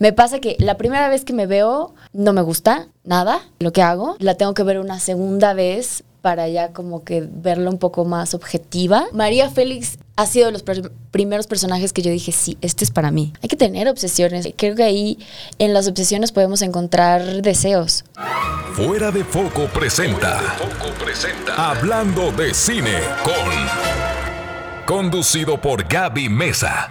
Me pasa que la primera vez que me veo no me gusta nada lo que hago. La tengo que ver una segunda vez para ya como que verla un poco más objetiva. María Félix ha sido de los pr- primeros personajes que yo dije, sí, este es para mí. Hay que tener obsesiones. Creo que ahí en las obsesiones podemos encontrar deseos. Fuera de Foco presenta. Hablando de cine con. Conducido por Gaby Mesa.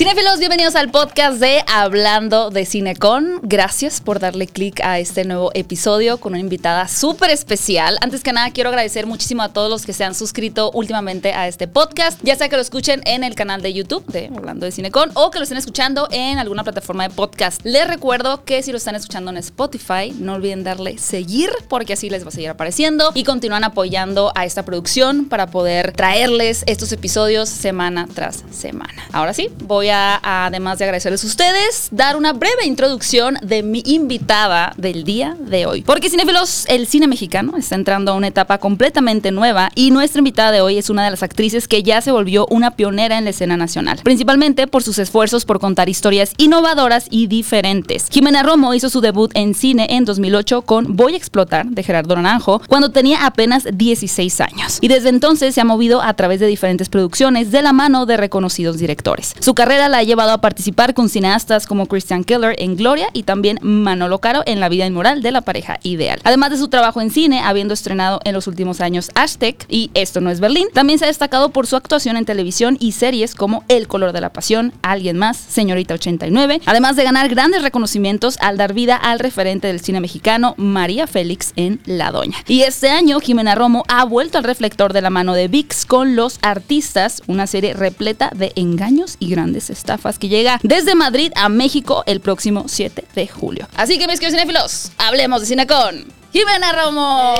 Cinefilos, bienvenidos al podcast de Hablando de Cinecon. Gracias por darle clic a este nuevo episodio con una invitada súper especial. Antes que nada, quiero agradecer muchísimo a todos los que se han suscrito últimamente a este podcast, ya sea que lo escuchen en el canal de YouTube de Hablando de Cinecon o que lo estén escuchando en alguna plataforma de podcast. Les recuerdo que si lo están escuchando en Spotify, no olviden darle seguir porque así les va a seguir apareciendo y continúan apoyando a esta producción para poder traerles estos episodios semana tras semana. Ahora sí, voy a, además de agradecerles a ustedes, dar una breve introducción de mi invitada del día de hoy. Porque cinéfilos, el cine mexicano está entrando a una etapa completamente nueva y nuestra invitada de hoy es una de las actrices que ya se volvió una pionera en la escena nacional, principalmente por sus esfuerzos por contar historias innovadoras y diferentes. Jimena Romo hizo su debut en cine en 2008 con Voy a explotar de Gerardo Naranjo cuando tenía apenas 16 años y desde entonces se ha movido a través de diferentes producciones de la mano de reconocidos directores. Su carrera la ha llevado a participar con cineastas como Christian Keller en Gloria y también Manolo Caro en La vida inmoral de la pareja ideal. Además de su trabajo en cine, habiendo estrenado en los últimos años Aztec y Esto no es Berlín, también se ha destacado por su actuación en televisión y series como El color de la pasión, Alguien más, Señorita 89, además de ganar grandes reconocimientos al dar vida al referente del cine mexicano, María Félix en La Doña. Y este año, Jimena Romo ha vuelto al reflector de la mano de VIX con Los Artistas, una serie repleta de engaños y grandes estafas que llega desde Madrid a México el próximo 7 de julio. Así que mis queridos cinéfilos, hablemos de cine con Jimena Romo.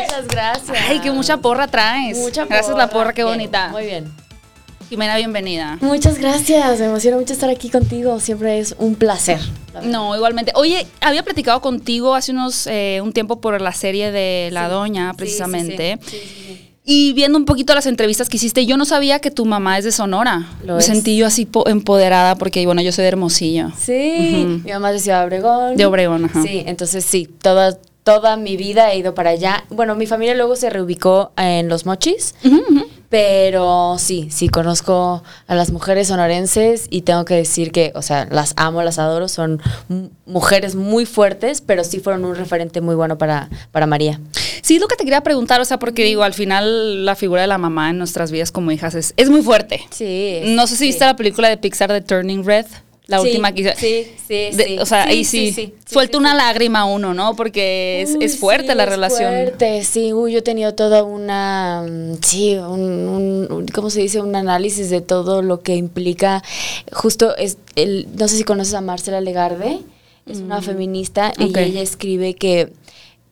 Muchas gracias. Ay, que mucha porra traes. Mucha Gracias la porra, qué Bien, bonita. Muy bien. Jimena, bienvenida. Muchas gracias. Me emociona mucho estar aquí contigo. Siempre es un placer. No, igualmente. Oye, había platicado contigo hace unos eh, un tiempo por la serie de La Doña, precisamente. Sí, sí, sí. Sí, sí, sí. Y viendo un poquito las entrevistas que hiciste, yo no sabía que tu mamá es de Sonora. Lo Me es. sentí yo así po- empoderada porque, bueno, yo soy de Hermosillo. Sí, mi mamá es de Ciudad Obregón. De Obregón, ajá. Sí, entonces sí, toda, toda mi vida he ido para allá. Bueno, mi familia luego se reubicó en Los Mochis. Pero sí, sí, conozco a las mujeres sonorenses y tengo que decir que, o sea, las amo, las adoro, son mujeres muy fuertes, pero sí fueron un referente muy bueno para, para María. Sí, es lo que te quería preguntar, o sea, porque digo, al final la figura de la mamá en nuestras vidas como hijas es, es muy fuerte. Sí. No sé si viste la película de Pixar de Turning Red, la Sí, última que sí, sí, De-. O sea, Sí, ahí sí, suelta una lágrima uno, ¿no? Porque es, Uy, es fuerte la es relación. fuerte, sí, uy, yo he tenido toda una, mm, sí, un, ¿cómo se dice? Un análisis de todo lo que implica, justo, es el, no sé si conoces a Marcela Legarde, es una feminista Mm. Ok. y ella escribe que,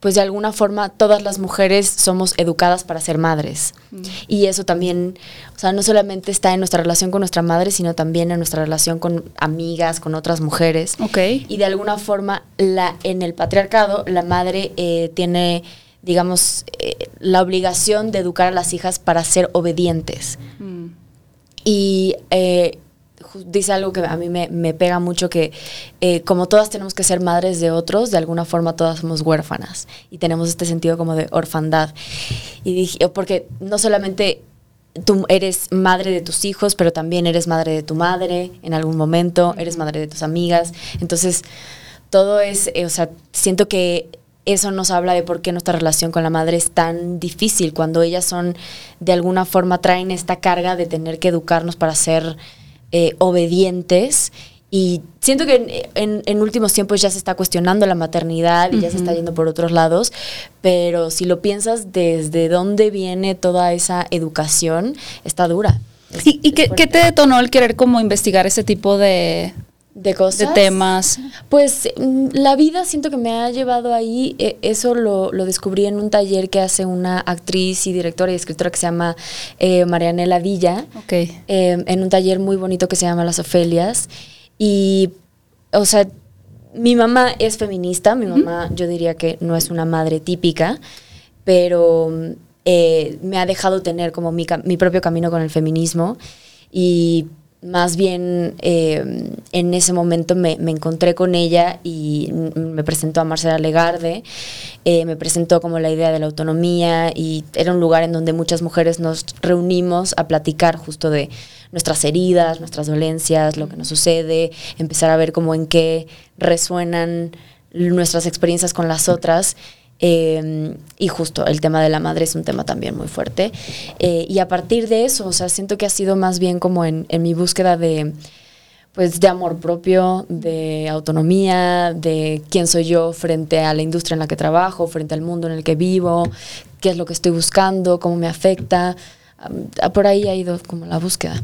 pues de alguna forma, todas las mujeres somos educadas para ser madres. Mm. Y eso también, o sea, no solamente está en nuestra relación con nuestra madre, sino también en nuestra relación con amigas, con otras mujeres. Ok. Y de alguna forma, la, en el patriarcado, la madre eh, tiene, digamos, eh, la obligación de educar a las hijas para ser obedientes. Mm. Y eh, dice algo que a mí me, me pega mucho, que eh, como todas tenemos que ser madres de otros, de alguna forma todas somos huérfanas. Y tenemos este sentido como de orfandad. Y dije, porque no solamente tú eres madre de tus hijos, pero también eres madre de tu madre en algún momento, eres madre de tus amigas. Entonces, todo es, eh, o sea, siento que eso nos habla de por qué nuestra relación con la madre es tan difícil, cuando ellas son, de alguna forma, traen esta carga de tener que educarnos para ser eh, obedientes. Y siento que en, en- en últimos tiempos ya se está cuestionando la maternidad y ya se está yendo por otros lados, pero si lo piensas desde dónde viene toda esa educación, está dura. Es- ¿Y, y es qué, qué te detonó el querer como investigar ese tipo de, de cosas. de temas? Pues mm, la vida siento que me ha llevado ahí, eh, eso lo, lo descubrí en un taller que hace una actriz y directora y escritora que se llama eh, Marianela Villa, Ok. eh, en un taller muy bonito que se llama Las Ofelias. Y, o sea, mi mamá es feminista, mi mamá yo diría que no es una madre típica, pero eh, me ha dejado tener como mi, mi propio camino con el feminismo y más bien eh, en ese momento me, me, encontré con ella y me presentó a Marcela Legarde, eh, me presentó como la idea de la autonomía y era un lugar en donde muchas mujeres nos reunimos a platicar justo de nuestras heridas, nuestras dolencias, lo que nos sucede, empezar a ver cómo en qué resuenan nuestras experiencias con las otras. Eh, y justo el tema de la madre es un tema también muy fuerte. Eh, y a partir de eso, o sea, siento que ha sido más bien como en, en, mi búsqueda de, pues, de amor propio, de autonomía, de quién soy yo frente a la industria en la que trabajo, frente al mundo en el que vivo, qué es lo que estoy buscando, cómo me afecta. por ahí ha ido como la búsqueda.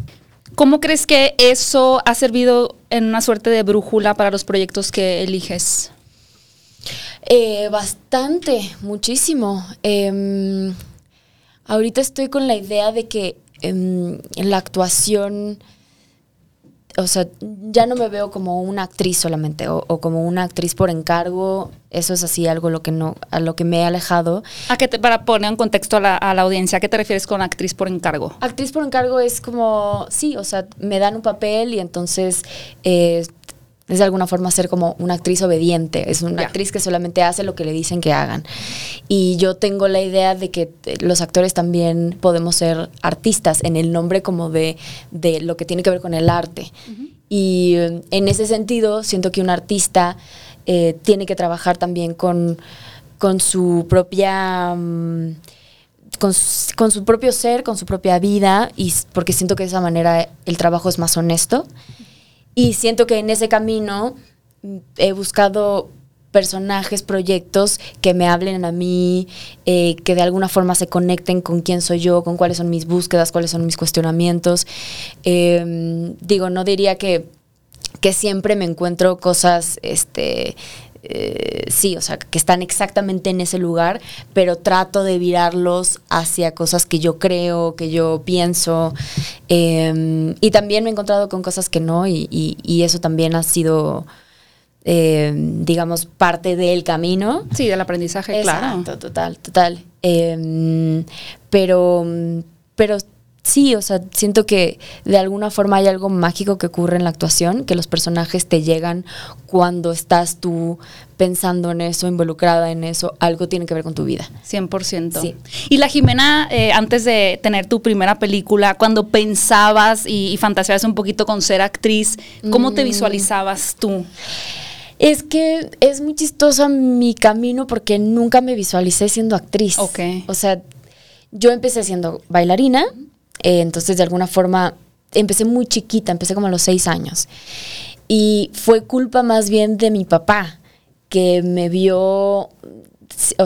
¿Cómo crees que eso ha servido en una suerte de brújula para los proyectos que eliges? Eh, bastante, muchísimo. Eh, ahorita estoy con la idea de que eh, en la actuación, o sea, ya no me veo como una actriz solamente o, o, como una actriz por encargo. Eso es así algo lo que no, a lo que me he alejado. ¿A qué te, para poner en contexto a la, a la, audiencia, ¿a qué te refieres con actriz por encargo? Actriz por encargo es como, sí, o sea, me dan un papel y entonces eh, es de alguna forma ser como una actriz obediente, es una yeah. actriz que solamente hace lo que le dicen que hagan. Y yo tengo la idea de que los actores también podemos ser artistas en el nombre como de, de lo que tiene que ver con el arte. Uh -huh. Y en ese sentido, siento que un artista eh, tiene que trabajar también con, con su propia... Um, con, con, su propio ser, con su propia vida, y porque siento que de esa manera el trabajo es más honesto. Y siento que en ese camino he buscado personajes, proyectos que me hablen a mí, eh, que de alguna forma se conecten con quién soy yo, con cuáles son mis búsquedas, cuáles son mis cuestionamientos. Eh, digo, no diría que, que siempre me encuentro cosas, este, eh, sí, o sea, que están exactamente en ese lugar, pero trato de virarlos hacia cosas que yo creo, que yo pienso. Eh, y también me he encontrado con cosas que no, y, y, y eso también ha sido, eh, digamos, parte del camino. Sí, del aprendizaje, Exacto, claro. total, total. Em, pero, pero sí, o sea, siento que de alguna forma hay algo mágico que ocurre en la actuación, que los personajes te llegan cuando estás tú pensando en eso, involucrada en eso, algo tiene que ver con tu vida. 100%. Sí. Y la Jimena, eh, antes de tener tu primera película, cuando pensabas y, y fantaseabas un poquito con ser actriz, ¿cómo mm. te visualizabas tú? Es que es muy chistoso mi camino porque nunca me visualicé siendo actriz. Ok. O sea, yo empecé siendo bailarina, eh, entonces, de alguna forma, empecé muy chiquita, empecé como a los seis años. Y fue culpa más bien de mi papá, que me vio, o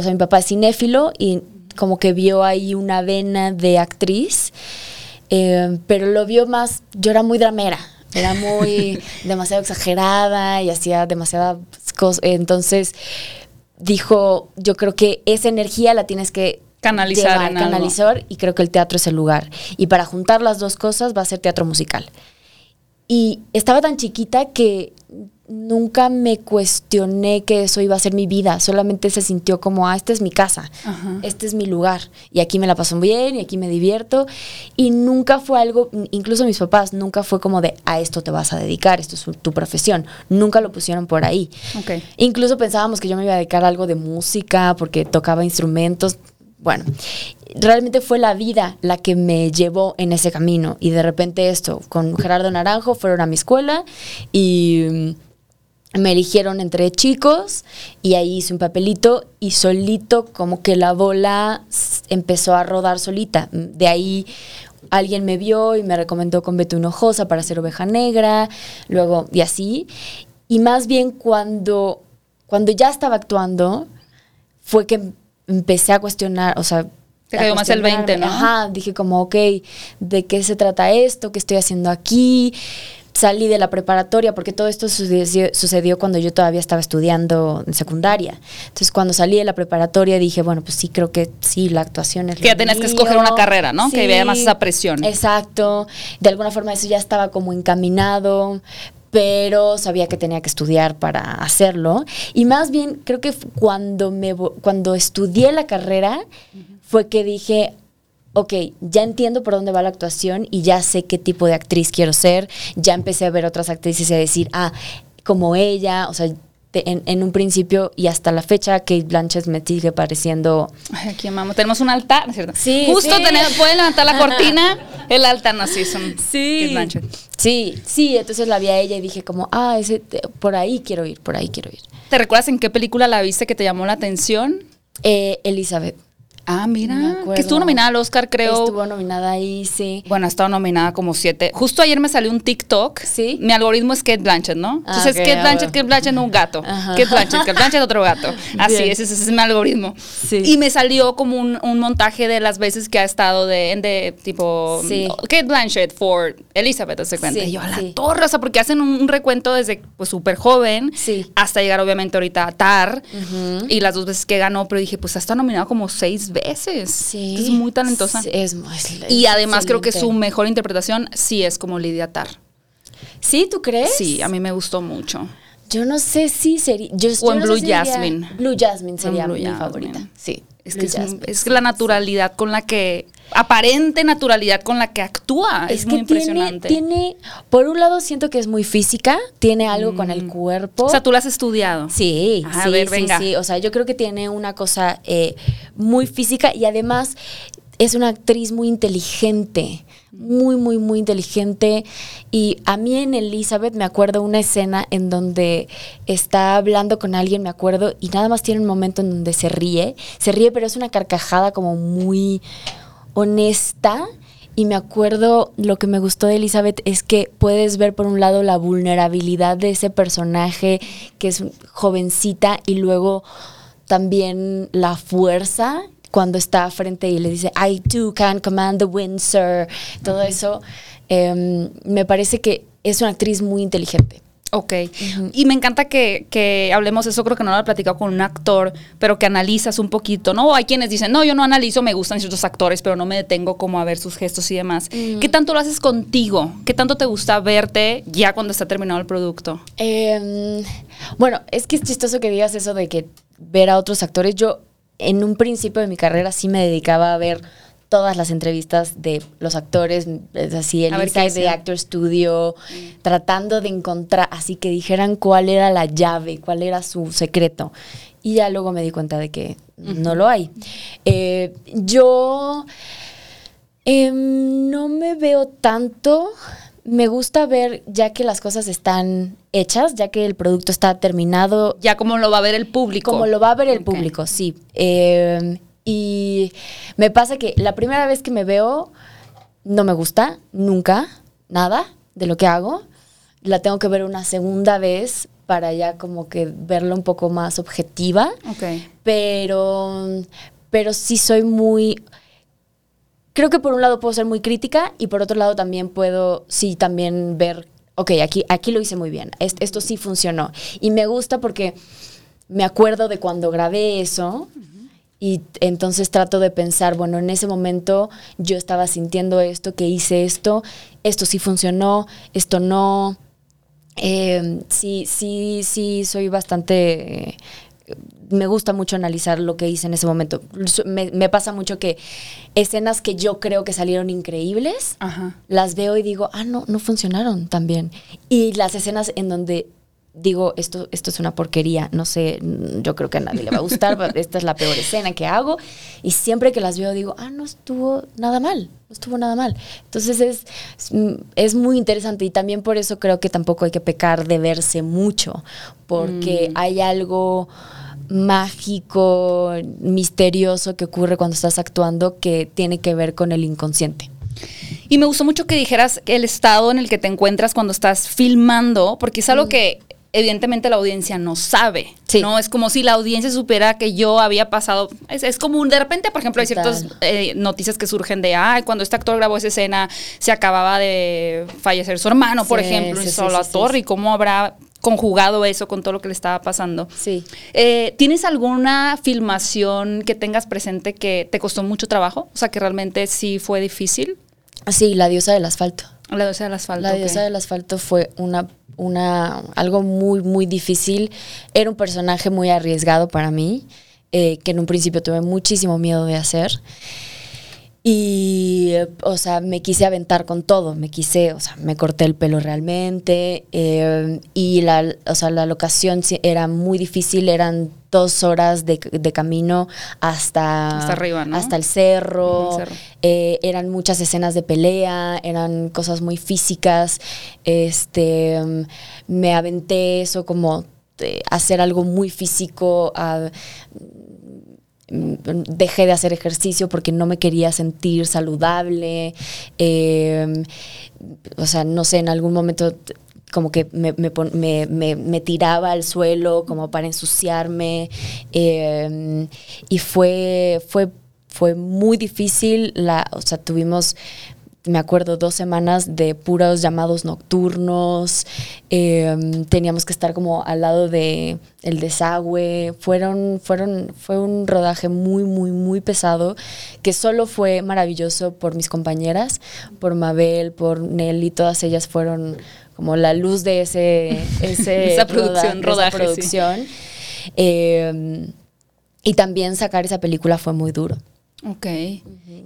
sea, mi papá es cinéfilo y como que vio ahí una vena de actriz, eh, pero lo vio más, yo era muy dramera, era muy demasiado exagerada y hacía demasiadas cosas. Entonces dijo, yo creo que esa energía la tienes que canalizar, llevar, en canalizar algo. y creo que el teatro es el lugar. Y para juntar las dos cosas va a ser teatro musical. Y estaba tan chiquita que nunca me cuestioné que eso iba a ser mi vida, solamente se sintió como, ah, esta es mi casa, Ajá. este es mi lugar, y aquí me la paso bien, y aquí me divierto, y nunca fue algo, incluso mis papás, nunca fue como de, a esto te vas a dedicar, esto es tu profesión, nunca lo pusieron por ahí. Okay. Incluso pensábamos que yo me iba a dedicar a algo de música, porque tocaba instrumentos, bueno, realmente fue la vida la que me llevó en ese camino. Y de repente esto, con Gerardo Naranjo fueron a mi escuela y me eligieron entre chicos y ahí hice un papelito y solito como que la bola empezó a rodar solita. De ahí alguien me vio y me recomendó con Beto Hinojosa para hacer Oveja Negra, luego y así. Y más bien cuando, cuando ya estaba actuando fue que empecé a cuestionar, o sea... Te cayó más el 20, ¿no? Ajá, dije como, ok, ¿de qué se trata esto? ¿Qué estoy haciendo aquí? Salí de la preparatoria, porque todo esto sucedió, sucedió, cuando yo todavía estaba estudiando en secundaria. Entonces, cuando salí de la preparatoria, dije, bueno, pues sí, creo que sí, la actuación es Que ya tenías que escoger una carrera, ¿no? Sí, que había más esa presión. Exacto. De alguna forma eso ya estaba como encaminado, pero sabía que tenía que estudiar para hacerlo. Y más bien, creo que cuando, me, cuando estudié la carrera, uh -huh. fue que dije, ok, ya entiendo por dónde va la actuación y ya sé qué tipo de actriz quiero ser. Ya empecé a ver otras actrices y a decir, ah, como ella, o sea, te- en, en un principio y hasta la fecha, Kate Blanchett me sigue pareciendo... Ay, aquí amamos. Tenemos un altar, ¿no es cierto? Sí, Justo sí. pueden levantar la cortina. El altar, no, sí. Sí, sí, entonces la vi a ella y dije como, ah, ese, por ahí quiero ir, por ahí quiero ir. ¿Te recuerdas en qué película la viste que te llamó la atención? Eh, Elizabeth. Ah, mira. Que estuvo nominada al Oscar, creo. Estuvo nominada ahí, sí. Bueno, ha estado nominada como siete. Justo ayer me salió un TikTok. Sí. Mi algoritmo es Kate Blanchett, ¿no? Ah, Entonces, ok, Kate Blanchett. Kate Blanchett, un gato. Ajá. Kate Blanchett, Kate Blanchett, otro gato. Así ese, ese es mi algoritmo. Sí. Y me salió como un, un montaje de las veces que ha estado de, de tipo Sí. Kate Blanchett for Elizabeth, ¿te cuenta? Sí, y yo a la torre, o sea, porque hacen un, un recuento desde pues súper joven Sí. hasta llegar obviamente ahorita a Tar y las dos veces que ganó, pero dije, pues ha estado nominado como seis veces. Sí. Es muy talentosa. Es muy- Y además creo que su mejor interpretación sí es como Lidia Tar. ¿Sí, tú crees? Sí, a mí me gustó mucho. Yo no sé si sería... Yo, O yo en no Blue si Jasmine. Blue Jasmine sería Blue mi Jasmine. favorita. Sí. Es que es, Jasmine, es sí, la sí. naturalidad con la que, aparente naturalidad con la que actúa. Es, Es, muy que impresionante. tiene, por un lado siento que es muy física, tiene algo con el cuerpo. Mm. o sea, tú la has estudiado. Sí, Ah, sí, a ver, sí, venga. sí. O sea, yo creo que tiene una cosa eh, muy física y además es una actriz muy inteligente, muy, muy, muy inteligente. Y a mí en Elizabeth me acuerdo una escena en donde está hablando con alguien, me acuerdo, y nada más tiene un momento en donde se ríe. Se ríe, pero es una carcajada como muy honesta. Y me acuerdo, lo que me gustó de Elizabeth es que puedes ver por un lado la vulnerabilidad de ese personaje que es jovencita y luego también la fuerza cuando está frente y le dice, I too can command the wind, sir. Todo eso em, me parece que es una actriz muy inteligente. Ok. Y me encanta que, que hablemos eso, creo que no lo he platicado con un actor, pero que analizas un poquito, ¿no? Hay quienes dicen, no, yo no analizo, me gustan ciertos actores, pero no me detengo como a ver sus gestos y demás. ¿Qué tanto lo haces contigo? ¿Qué tanto te gusta verte ya cuando está terminado el producto? Em, bueno, es que es chistoso que digas eso de que ver a otros actores. Yo en un principio de mi carrera sí me dedicaba a ver todas las entrevistas de los actores, es así, el inside de. Actor Studio, tratando de encontrar, así que dijeran cuál era la llave, cuál era su secreto. Y ya luego me di cuenta de que no lo hay. Eh, yo em, no me veo tanto. Me gusta ver ya que las cosas están hechas, ya que el producto está terminado, Ya como lo va a ver el público. como lo va a ver el público, sí. Eh, y me pasa que la primera vez que me veo no me gusta, nunca, nada de lo que hago. La tengo que ver una segunda vez para ya como que verla un poco más objetiva Ok. pero, pero sí soy muy... Creo que por un lado puedo ser muy crítica y por otro lado también puedo, sí, también ver, ok, aquí, aquí lo hice muy bien, est- esto sí funcionó. Y me gusta porque me acuerdo de cuando grabé eso y entonces trato de pensar, bueno, en ese momento yo estaba sintiendo esto, que hice esto, esto sí funcionó, esto no. Eh, sí, sí, sí, soy bastante... me gusta mucho analizar lo que hice en ese momento. Me, me pasa mucho que escenas que yo creo que salieron increíbles, Ajá. las veo y digo, ah, no, no funcionaron tan bien. Y las escenas en donde digo, esto, esto es una porquería, no sé, mm, yo creo que a nadie le va a gustar, esta es la peor escena que hago. Y siempre que las veo digo, ah, no estuvo nada mal, no estuvo nada mal. Entonces es, es, mm, es muy interesante y también por eso creo que tampoco hay que pecar de verse mucho, porque hay algo mágico, misterioso que ocurre cuando estás actuando que tiene que ver con el inconsciente. Y me gustó mucho que dijeras el estado en el que te encuentras cuando estás filmando, porque es algo que evidentemente la audiencia no sabe. Sí. No es como si la audiencia supiera que yo había pasado. Es, es como un- de repente, por ejemplo, hay ciertas eh, noticias que surgen de, ay, cuando este actor grabó esa escena, se acababa de fallecer su hermano, por Sí, ejemplo, sí, y solo a torre, y cómo habrá conjugado eso con todo lo que le estaba pasando. Sí. Eh, ¿Tienes alguna filmación que tengas presente que te costó mucho trabajo? O sea, que realmente sí fue difícil. Sí, la diosa del asfalto. La diosa del asfalto. La diosa del asfalto fue una, una, algo muy, muy difícil. Era un personaje muy arriesgado para mí, eh, que en un principio tuve muchísimo miedo de hacer. Y, eh, o sea, me quise aventar con todo, me quise, o sea, me corté el pelo realmente. eh, y la, o sea, la locación era muy difícil, eran dos horas de, de camino hasta, Hasta arriba, ¿no? hasta el cerro. Ujú, el cerro. Eh, eran muchas escenas de pelea, eran cosas muy físicas. Este, me aventé eso como hacer algo muy físico. a- mm, dejé de hacer ejercicio porque no me quería sentir saludable. Eh, o sea, no sé, en algún momento como que me, tiraba al suelo como para ensuciarme. eh, y fue, fue, fue muy difícil. La, o sea, tuvimos me acuerdo, dos semanas de puros llamados nocturnos. eh, teníamos que estar como al lado de el desagüe. Fueron, fueron, fue un rodaje muy, muy, muy pesado que solo fue maravilloso por mis compañeras, por Mabel, por Nelly, todas ellas fueron como la luz de ese, ese Esa producción, roda- de esa rodaje, sí. producción. Eh, y también sacar esa película fue muy duro. Ok.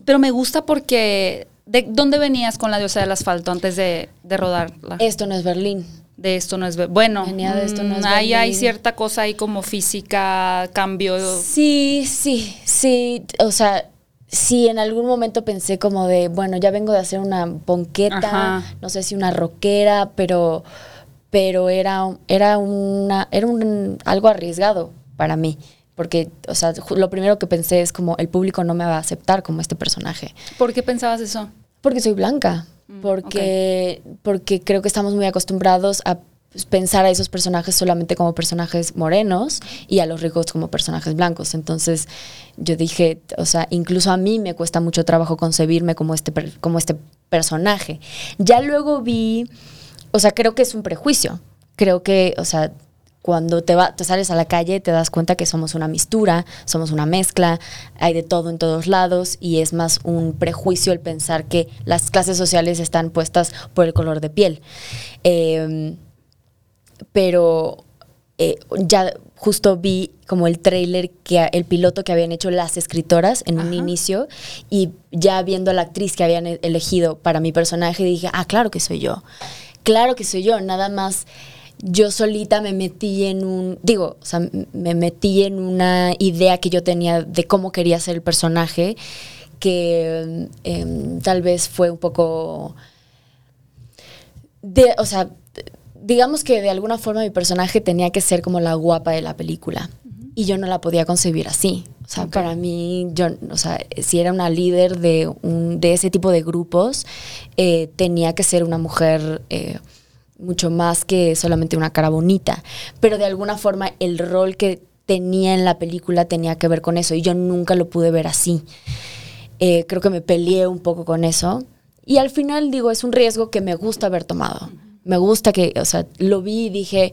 Pero me gusta porque... ¿De dónde venías con la diosa del asfalto antes de, de rodarla? Esto no es Berlín. de esto no es... ve- Bueno, Venía de esto no es mm, ahí hay Berlín. cierta cosa ahí como física, cambio... Sí, sí, sí. O sea, sí, en algún momento pensé como de, bueno, ya vengo de hacer una bonqueta, Ajá. no sé si una rockera, pero, pero era, era una, era un, algo arriesgado para mí. Porque, o sea, lo primero que pensé es como el público no me va a aceptar como este personaje. ¿Por qué pensabas eso? Porque soy blanca. Mm, Porque, porque creo que estamos muy acostumbrados a pensar a esos personajes solamente como personajes morenos y a los ricos como personajes blancos. Entonces yo dije, o sea, incluso a mí me cuesta mucho trabajo concebirme como este, como este personaje. Ya luego vi, o sea, creo que es un prejuicio. Creo que, o sea, cuando te, va, te sales a la calle te das cuenta que somos una mistura, somos una mezcla, hay de todo en todos lados y es más un prejuicio el pensar que las clases sociales están puestas por el color de piel. Eh, pero eh, ya justo vi como el trailer, que, el piloto que habían hecho las escritoras en un inicio y ya viendo a la actriz que habían e- elegido para mi personaje dije, ah, claro que soy yo, claro que soy yo, nada más yo solita me metí en un, digo, o sea, me metí en una idea que yo tenía de cómo quería ser el personaje, que em, tal vez fue un poco de, o sea, digamos que de alguna forma mi personaje tenía que ser como la guapa de la película. Y yo no la podía concebir así. O sea, para mí, yo, o sea, si era una líder de, un, de ese tipo de grupos, eh, tenía que ser una mujer eh, mucho más que solamente una cara bonita. Pero de alguna forma el rol que tenía en la película tenía que ver con eso. Y yo nunca lo pude ver así. Eh, creo que me peleé un poco con eso. Y al final digo, es un riesgo que me gusta haber tomado. Me gusta que, o sea, lo vi y dije,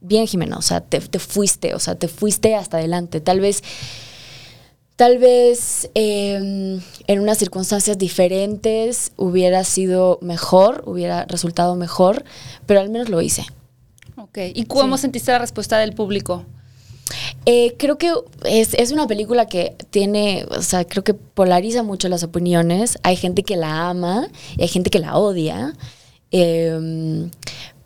bien Jimena, o sea, te, te fuiste, o sea, te fuiste hasta adelante. Tal vez, tal vez eh, en unas circunstancias diferentes hubiera sido mejor, hubiera resultado mejor, pero al menos lo hice. Ok. ¿Y cómo Sí. sentiste la respuesta del público? Eh, creo que es, es una película que tiene, o sea, creo que polariza mucho las opiniones. Hay gente que la ama y hay gente que la odia. Eh,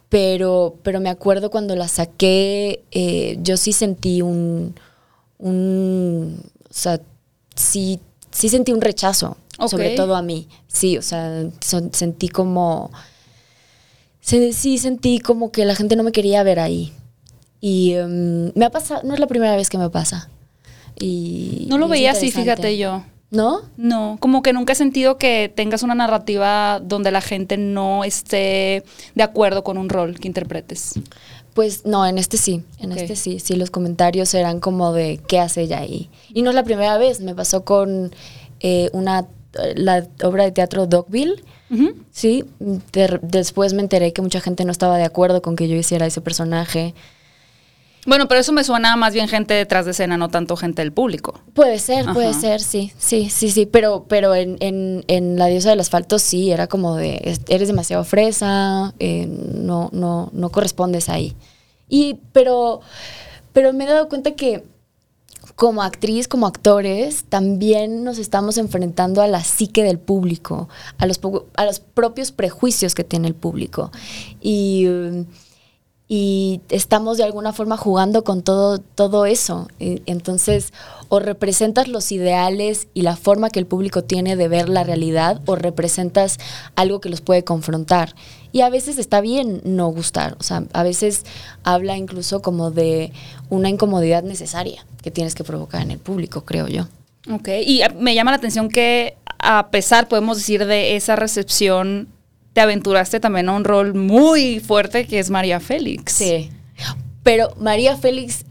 pero, pero me acuerdo cuando la saqué, eh, yo sí sentí un, un, o sea, sí, sí sentí un rechazo, sobre todo a mí. Sí, o sea, son- sentí como, se- sí sentí como que la gente no me quería ver ahí. Y em, me ha pasado, no es la primera vez que me pasa. Y, No lo y veía así, fíjate yo. ¿No? No, como que nunca he sentido que tengas una narrativa donde la gente no esté de acuerdo con un rol que interpretes. Pues no, en este sí, en este sí, sí, los comentarios eran como de qué hace ella ahí. Y no es la primera vez, me pasó con eh, una, la obra de teatro Dogville, sí, de- después me enteré que mucha gente no estaba de acuerdo con que yo hiciera ese personaje. Bueno, pero eso me suena más bien gente detrás de escena, no tanto gente del público. Puede ser, puede Ajá. ser, sí, sí, sí, sí, pero, pero en, en, en La diosa del asfalto sí, era como de, es- eres demasiado fresa, eh, no, no, no correspondes ahí. Y, pero, pero me he dado cuenta que como actriz, como actores, también nos estamos enfrentando a la psique del público, a los, a los propios prejuicios que tiene el público. Y, y estamos de alguna forma jugando con todo, todo eso. Entonces, o representas los ideales y la forma que el público tiene de ver la realidad, o representas algo que los puede confrontar. Y a veces está bien no gustar, o sea, a veces habla incluso como de una incomodidad necesaria que tienes que provocar en el público, creo yo. Ok, y me llama la atención que a pesar, podemos decir, de esa recepción, te aventuraste también a un rol muy fuerte que es María Félix. Sí, pero María Félix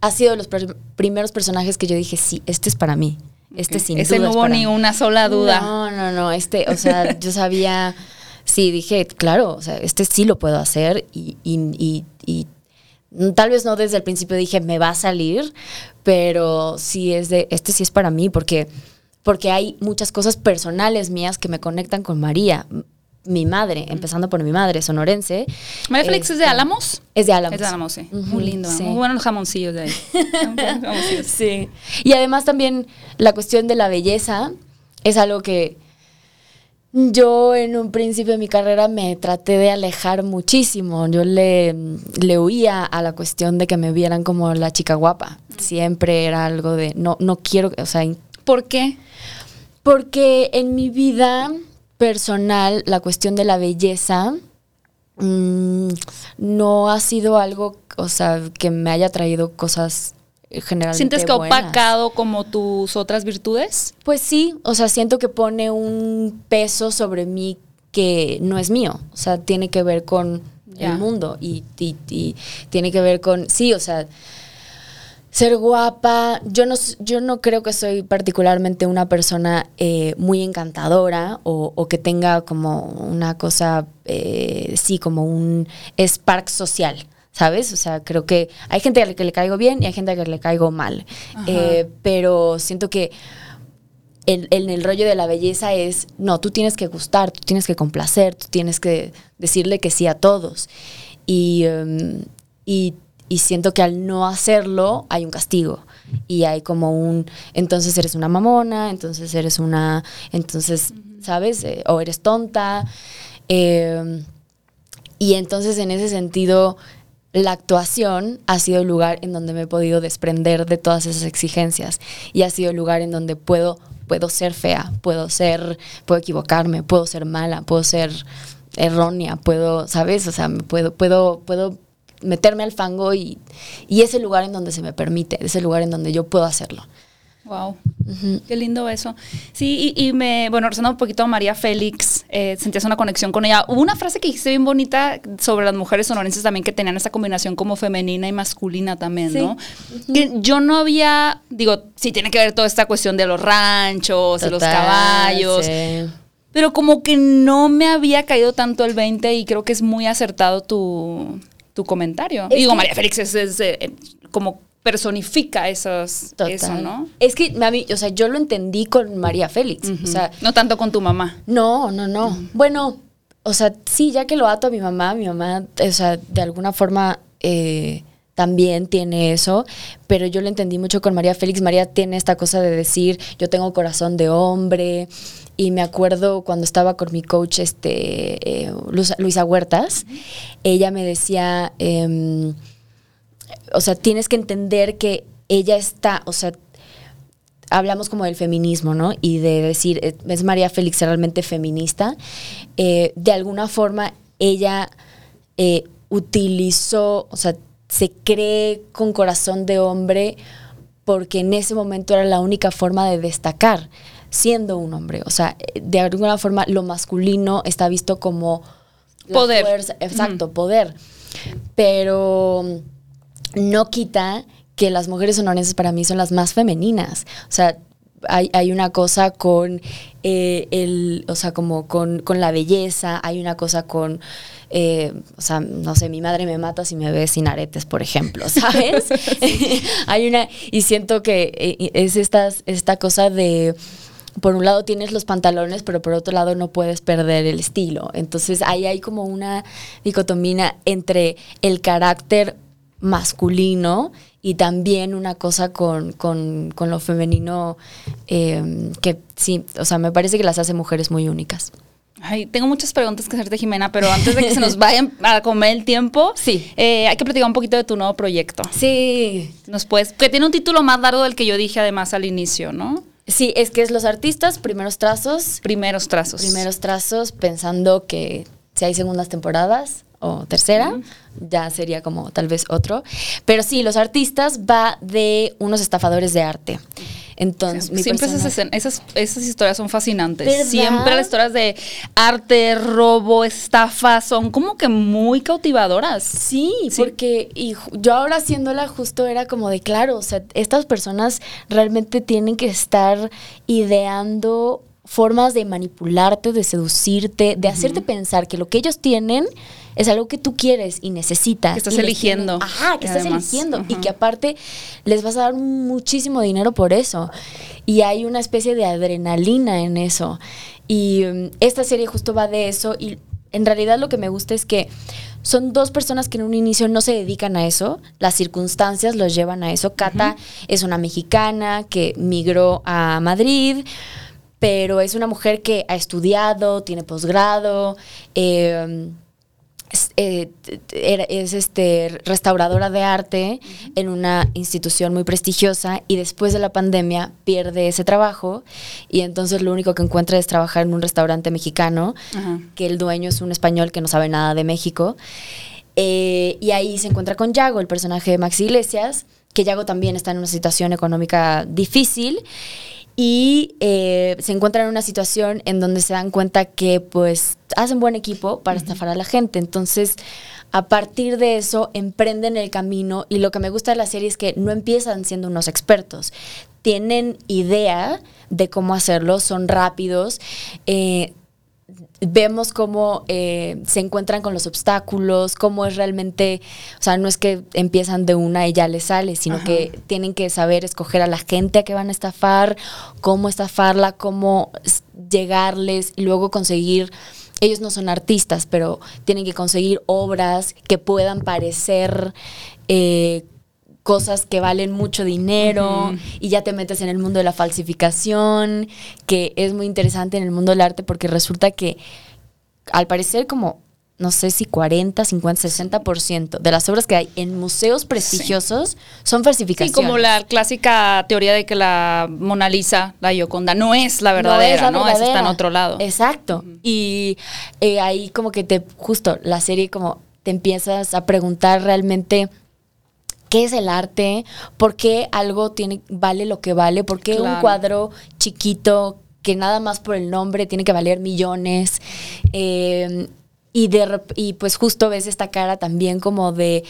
ha sido de los primeros personajes que yo dije, sí, este es para mí. Este sin Ese no hubo ni una sola duda. No, no, no. Este, o sea, yo sabía sí, dije, claro, o sea, este sí lo puedo hacer y, y, y, tal vez no desde el principio dije, me va a salir, pero sí es de, este sí es para mí, porque, porque hay muchas cosas personales mías que me conectan con María. Mi madre, empezando por mi madre, sonorense. ¿María Félix es de este, Álamos? Es de Álamos. Es de Álamos, sí. Muy lindo. Muy buenos los jamoncillos de ahí. sí. Y además también la cuestión de la belleza es algo que, yo en un principio de mi carrera me traté de alejar muchísimo. Yo le, le huía a la cuestión de que me vieran como la chica guapa. Siempre era algo de, no, no quiero, o sea... ¿Por qué? Porque en mi vida personal la cuestión de la belleza mm, no ha sido algo, o sea, que me haya traído cosas generalmente ¿Sientes que ha opacado como tus otras virtudes? Pues sí, o sea, siento que pone un peso sobre mí que no es mío, o sea, tiene que ver con el mundo y, tiene que ver con, sí, o sea, ser guapa, yo no, yo no creo que soy particularmente una persona eh, muy encantadora o, que tenga como una cosa, eh, sí, como un spark social. ¿sabes? O sea, creo que hay gente a la que le caigo bien y hay gente a la que le caigo mal. Eh, pero siento que en el, rollo de la belleza es, no, tú tienes que gustar, tú tienes que complacer, tú tienes que decirle que sí a todos. Y, em, y, siento que al no hacerlo hay un castigo. Y hay como un, entonces eres una mamona, entonces eres una, entonces, ¿sabes? Eh, o eres tonta. Em, y entonces en ese sentido la actuación ha sido el lugar en donde me he podido desprender de todas esas exigencias y ha sido el lugar en donde puedo, puedo ser fea, puedo ser, puedo equivocarme, puedo ser mala, puedo ser errónea, puedo, ¿sabes? O sea, puedo, puedo, puedo meterme al fango y, y es el lugar en donde se me permite, es el lugar en donde yo puedo hacerlo. Wow, qué lindo eso. Sí, y, me, bueno, rezando un poquito a María Félix, eh, sentías una conexión con ella. Hubo una frase que dijiste bien bonita sobre las mujeres sonorenses también que tenían esa combinación como femenina y masculina también, ¿no? Que yo no había, digo, sí tiene que ver toda esta cuestión de los ranchos, de los caballos. Pero como que no me había caído tanto el 20 y creo que es muy acertado tu, comentario. digo, María Félix es, eh, como personifica esos, eso, ¿no? Es que, mí, o sea, yo lo entendí con María Félix. O sea, no tanto con tu mamá. No, no, no. Bueno, o sea, sí, ya que lo ato a mi mamá, mi mamá, o sea, de alguna forma eh, también tiene eso, pero yo lo entendí mucho con María Félix. María tiene esta cosa de decir, yo tengo corazón de hombre. Y me acuerdo cuando estaba con mi coach, este, eh, Luisa Huertas, ella me decía... Em, o sea, tienes que entender que ella está, o sea, hablamos como del feminismo, ¿no? Y de decir, eh, es María Félix realmente feminista. Eh, de alguna forma, ella eh, utilizó, o sea, se cree con corazón de hombre porque en ese momento era la única forma de destacar siendo un hombre. O sea, de alguna forma lo masculino está visto como poder. exacto, poder. Pero no quita que las mujeres sonorenses para mí son las más femeninas. O sea, hay, una cosa con eh, el, o sea, como con, la belleza, hay una cosa con, eh, o sea, no sé, mi madre me mata si me ve sin aretes, por ejemplo, ¿sabes? hay una, y siento que eh, es esta, esta cosa de por un lado tienes los pantalones, pero por otro lado no puedes perder el estilo. Entonces ahí hay como una dicotomía entre el carácter masculino y también una cosa con, con, con lo femenino eh, que sí, o sea, me parece que las hace mujeres muy únicas. Ay, tengo muchas preguntas que hacerte, Jimena, pero antes de que se nos vayan a comer el tiempo, Sí. eh, hay que platicar un poquito de tu nuevo proyecto. Sí, Nos puedes, que tiene un título más largo del que yo dije además al inicio, ¿no? sí, es que es los artistas, primeros trazos, Primeros trazos. primeros trazos, pensando que si hay segundas temporadas o tercera, ya sería como tal vez otro. Pero sí, los artistas va de unos estafadores de arte. Entonces, mi Siempre esas, esas, esas historias son fascinantes. ¿Verdad? Siempre las historias de arte, robo, estafa son como que muy cautivadoras. Sí, porque y yo ahora haciéndola justo era como de claro, o sea, estas personas realmente tienen que estar ideando formas de manipularte, de seducirte, de hacerte pensar que lo que ellos tienen es algo que tú quieres y necesitas. Que estás y eligiendo, Ajá, que estás además. eligiendo. Y que aparte les vas a dar muchísimo dinero por eso. Y hay una especie de adrenalina en eso. Y mm, esta serie justo va de eso. Y en realidad lo que me gusta es que son dos personas que en un inicio no se dedican a eso, las circunstancias los llevan a eso. Cata es una mexicana que migró a Madrid, pero es una mujer que ha estudiado, tiene posgrado, eh, eh, es, este restauradora de arte en una institución muy prestigiosa y después de la pandemia pierde ese trabajo y entonces lo único que encuentra es trabajar en un restaurante mexicano que el dueño es un español que no sabe nada de México. Eh, y ahí se encuentra con Yago, el personaje de Max Iglesias, que Yago también está en una situación económica difícil. Y eh, se encuentran en una situación en donde se dan cuenta que pues hacen buen equipo para estafar a la gente. Entonces, a partir de eso, emprenden el camino. Y lo que me gusta de la serie es que no empiezan siendo unos expertos. Tienen idea de cómo hacerlo, son rápidos. eh, vemos cómo eh, se encuentran con los obstáculos, cómo es realmente, o sea, no es que empiezan de una y ya les sale, sino Ajá. que tienen que saber escoger a la gente a que van a estafar, cómo estafarla, cómo llegarles y luego conseguir, ellos no son artistas, pero tienen que conseguir obras que puedan parecer... eh, cosas que valen mucho dinero y ya te metes en el mundo de la falsificación, que es muy interesante en el mundo del arte porque resulta que al parecer como no sé si 40, 50, 60% de las obras que hay en museos prestigiosos son Sí, falsificaciones. como la clásica teoría de que la Mona Lisa, la Gioconda, no es la verdadera, ¿no? la Esa está en otro lado. Exacto. Y eh, ahí como que te, justo la serie como te empiezas a preguntar realmente qué es el arte, por qué algo tiene, vale lo que vale, por qué un cuadro chiquito que nada más por el nombre tiene que valer millones. Eh, y, de, y pues justo ves esta cara también como de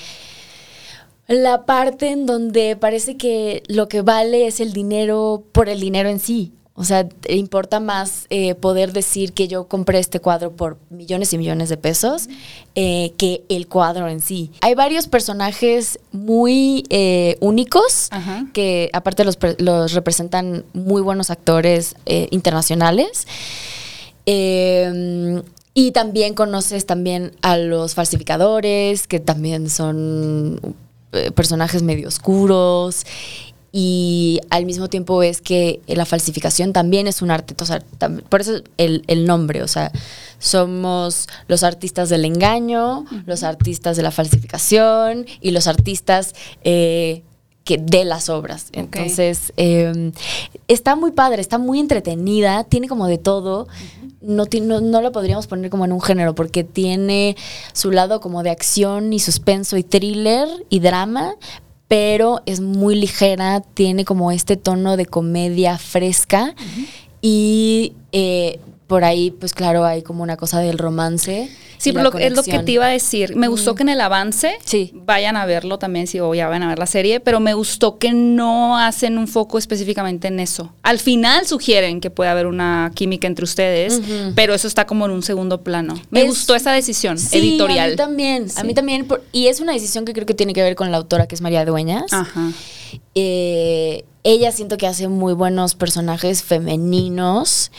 la parte en donde parece que lo que vale es el dinero por el dinero en sí. O sea, te importa más eh, poder decir que yo compré este cuadro por millones y millones de pesos eh, que el cuadro en sí. Hay varios personajes muy eh, únicos Ajá. que aparte los, los representan muy buenos actores internacionales. Eh, y también conoces también a los falsificadores, que también son personajes medio oscuros. Y al mismo tiempo es que la falsificación también es un arte. O sea, por eso el, el nombre. O sea, somos los artistas del engaño, los artistas de la falsificación y los artistas eh, que de las obras. Entonces, eh, está muy padre, está muy entretenida, tiene como de todo. No, no, no la podríamos poner como en un género porque tiene su lado como de acción y suspenso y thriller y drama, pero es muy ligera, tiene como este tono de comedia fresca. Y eh, por ahí pues claro hay como una cosa del romance. Sí, la lo- es lo que te iba a decir. Me gustó que en el avance Sí. vayan a verlo también, si o ya van a ver la serie, pero me gustó que no hacen un foco específicamente en eso. Al final sugieren que puede haber una química entre ustedes, pero eso está como en un segundo plano. Me Es- gustó esa decisión Sí, editorial. A mí también, a mí también. por- y es una decisión que creo que tiene que ver con la autora, que es María Dueñas. Ajá. Eh, ella siento que hace muy buenos personajes femeninos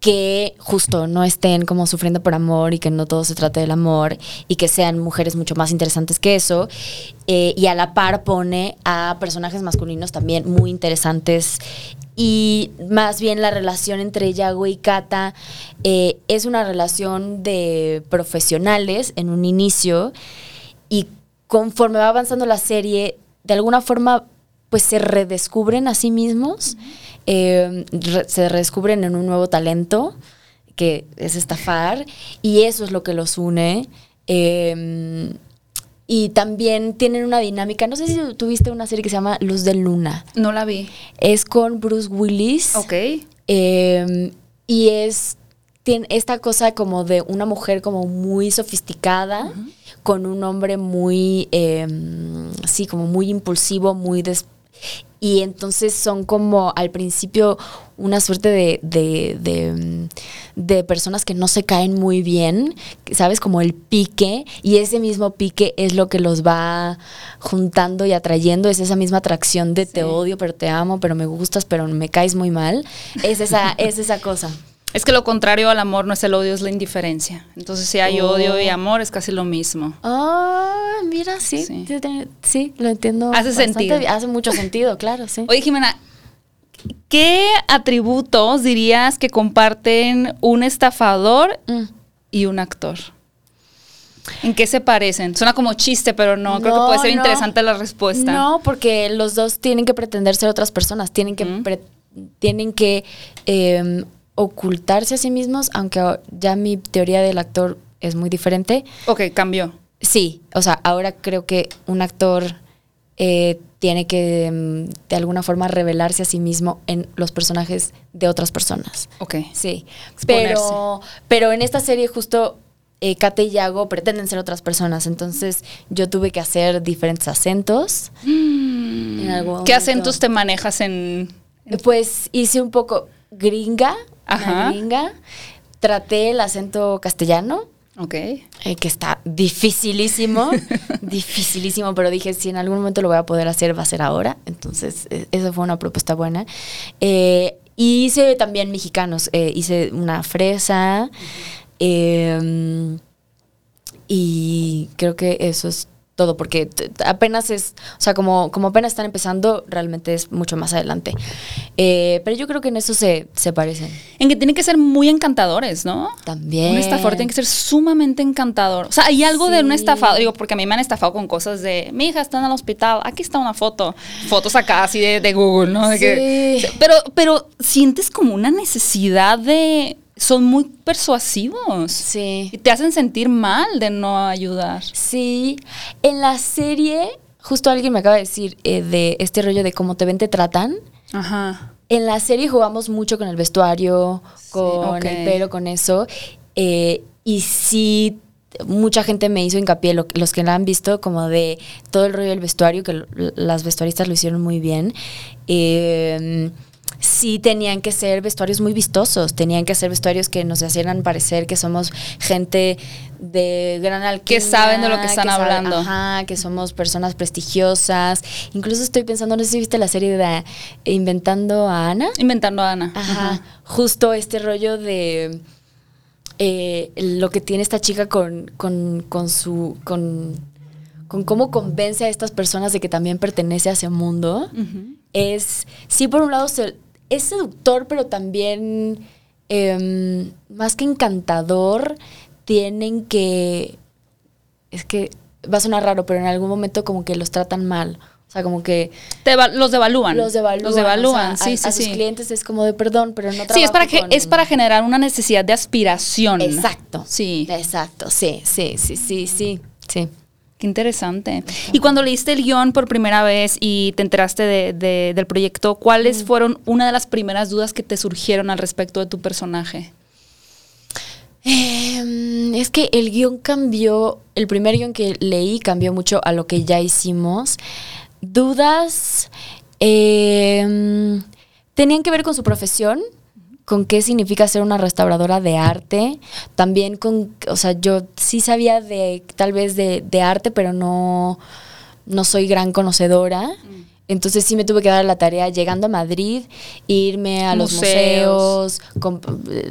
que justo no estén como sufriendo por amor y que no todo se trate del amor y que sean mujeres mucho más interesantes que eso. Eh, y a la par pone a personajes masculinos también muy interesantes. Y más bien la relación entre Yago y Kata eh, es una relación de profesionales en un inicio. Y conforme va avanzando la serie, de alguna forma pues se redescubren a sí mismos, eh, re- se redescubren en un nuevo talento que es estafar y eso es lo que los une. Eh, y también tienen una dinámica, no sé si tuviste una serie que se llama Luz de Luna, No la vi. es con Bruce Willis. Ok. Eh, y es tiene esta cosa como de una mujer como muy sofisticada con un hombre muy eh, sí como muy impulsivo muy des- y entonces son como al principio una suerte de, de, de, de personas que no se caen muy bien, ¿sabes? Como el pique, y ese mismo pique es lo que los va juntando y atrayendo, es esa misma atracción de te odio, pero te amo, pero me gustas, pero me caes muy mal. Es esa, es esa cosa. Es que lo contrario al amor no es el odio, es la indiferencia. Entonces, si hay Oh. odio y amor, es casi lo mismo. Ah, mira, sí, Sí. lo entiendo. Hace bastante sentido. Hace mucho sentido, claro, sí. Oye, Jimena, ¿qué atributos dirías que comparten un estafador Mm. y un actor? ¿En qué se parecen? Suena como chiste, pero no, creo que puede ser no. interesante la respuesta. No, porque los dos tienen que pretender ser otras personas, tienen que, tienen que eh, ocultarse a sí mismos, aunque ya mi teoría del actor es muy diferente. Ok, cambió. Sí, o sea, ahora creo que un actor eh, tiene que mm, de alguna forma revelarse a sí mismo en los personajes de otras personas. Ok. Sí, Exponerse. pero, pero en esta serie justo eh, Kate y Yago pretenden ser otras personas, entonces yo tuve que hacer diferentes acentos. Mm. ¿Qué acentos te manejas en...? Pues hice un poco gringa, Ajá. gringa, traté el acento castellano, Ok. eh, que está dificilísimo, dificilísimo, pero dije, si en algún momento lo voy a poder hacer, va a ser ahora. Entonces, eh, esa fue una propuesta buena. Eh, y hice también mexicanos, eh, hice una fresa, eh, y creo que eso es todo, porque apenas es, o sea, como, como apenas están empezando, realmente es mucho más adelante. Eh, pero yo creo que en eso se, se parecen. En que tienen que ser muy encantadores, ¿no? También. Un estafador tiene que ser sumamente encantador. O sea, hay algo de un estafador, digo, porque a mí me han estafado con cosas de, mi hija está en el hospital, aquí está una foto. Fotos acá así de, de Google, ¿no? De que- Sí. pero, pero sientes como una necesidad de... Son muy persuasivos. Sí. Y te hacen sentir mal de no ayudar. Sí, en la serie, justo alguien me acaba de decir eh, de este rollo de cómo te ven, te tratan. Ajá. En la serie jugamos mucho con el vestuario, con el pelo, con eso. eh, y sí, mucha gente me hizo hincapié, lo- los que la han visto, como de todo el rollo del vestuario, que lo- las vestuaristas lo hicieron muy bien. Eh, sí tenían que ser vestuarios muy vistosos, tenían que ser vestuarios que nos hicieran parecer que somos gente de gran alcurnia. Que saben de lo que están hablando. ajá, que somos personas prestigiosas. Incluso estoy pensando, no sé si viste la serie de Inventando a Ana. Inventando a Ana. Ajá, justo este rollo de eh, lo que tiene esta chica con, con, con su. Con, con cómo convence a estas personas de que también pertenece a ese mundo. Es, sí, por un lado, se- es seductor, pero también, em, más que encantador, tienen que. Es que va a sonar raro, pero en algún momento como que los tratan mal. O sea, como que Te los devalúan. los devalúan. Los devalúan, o sea, sí, a, sí, a sus sí. clientes es como de perdón, pero no Sí, es para, que, con- es para generar una necesidad de aspiración. Exacto. Sí. Exacto, sí, sí, sí, sí, sí, sí. Qué interesante. Y cuando leíste el guion por primera vez y te enteraste de- de- del proyecto. ¿cuáles fueron una de las primeras dudas que te surgieron al respecto de tu personaje? Em, es que el guion cambió, el primer guion que leí cambió mucho a lo que ya hicimos. Dudas em, tenían que ver con su profesión, con qué significa ser una restauradora de arte, también con, o sea, yo sí sabía de tal vez de, de arte, pero no, no soy gran conocedora. Entonces sí me tuve que dar la tarea llegando a Madrid, irme a los Museos. museos,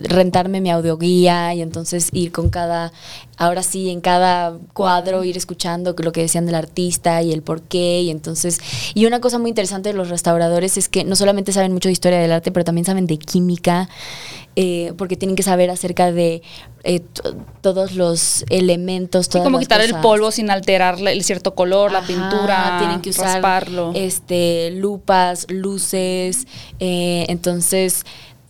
rentarme mi audioguía y entonces ir con cada, ahora sí, en cada cuadro ir escuchando lo que decían del artista y el por qué. Y entonces, y una cosa muy interesante de los restauradores es que no solamente saben mucho de historia del arte, pero también saben de química, eh, porque tienen que saber acerca de eh, to- todos los elementos, Sí, todas como las quitar el polvo sin alterarle el cierto color, la pintura, tienen que usar rasparlo. este lupas, luces, eh, entonces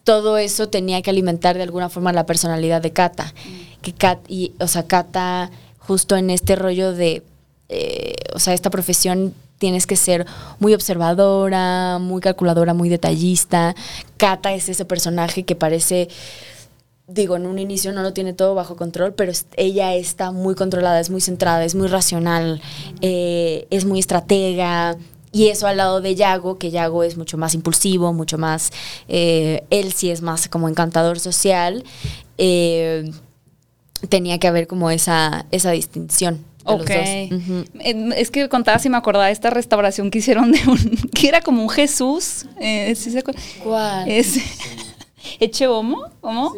todo eso tenía que alimentar de alguna forma la personalidad de Cata, que Cat y o sea Cata justo en este rollo de eh, o sea esta profesión tienes que ser muy observadora, muy calculadora, muy detallista. Cata es ese personaje que parece digo, en un inicio no lo tiene todo bajo control, pero ella está muy controlada, es muy centrada, es muy racional, eh, es muy estratega. Y eso al lado de Yago, que Yago es mucho más impulsivo, mucho más, eh, él sí es más como encantador social, eh, tenía que haber como esa, esa distinción. De Ok. Los dos. Ujú. Eh, Es que contaba si me acordaba de esta restauración que hicieron de un. que era como un Jesús. Eh, ¿sí se acuerda? ¿Cuál? Es, ¿Eche homo? ¿Homo?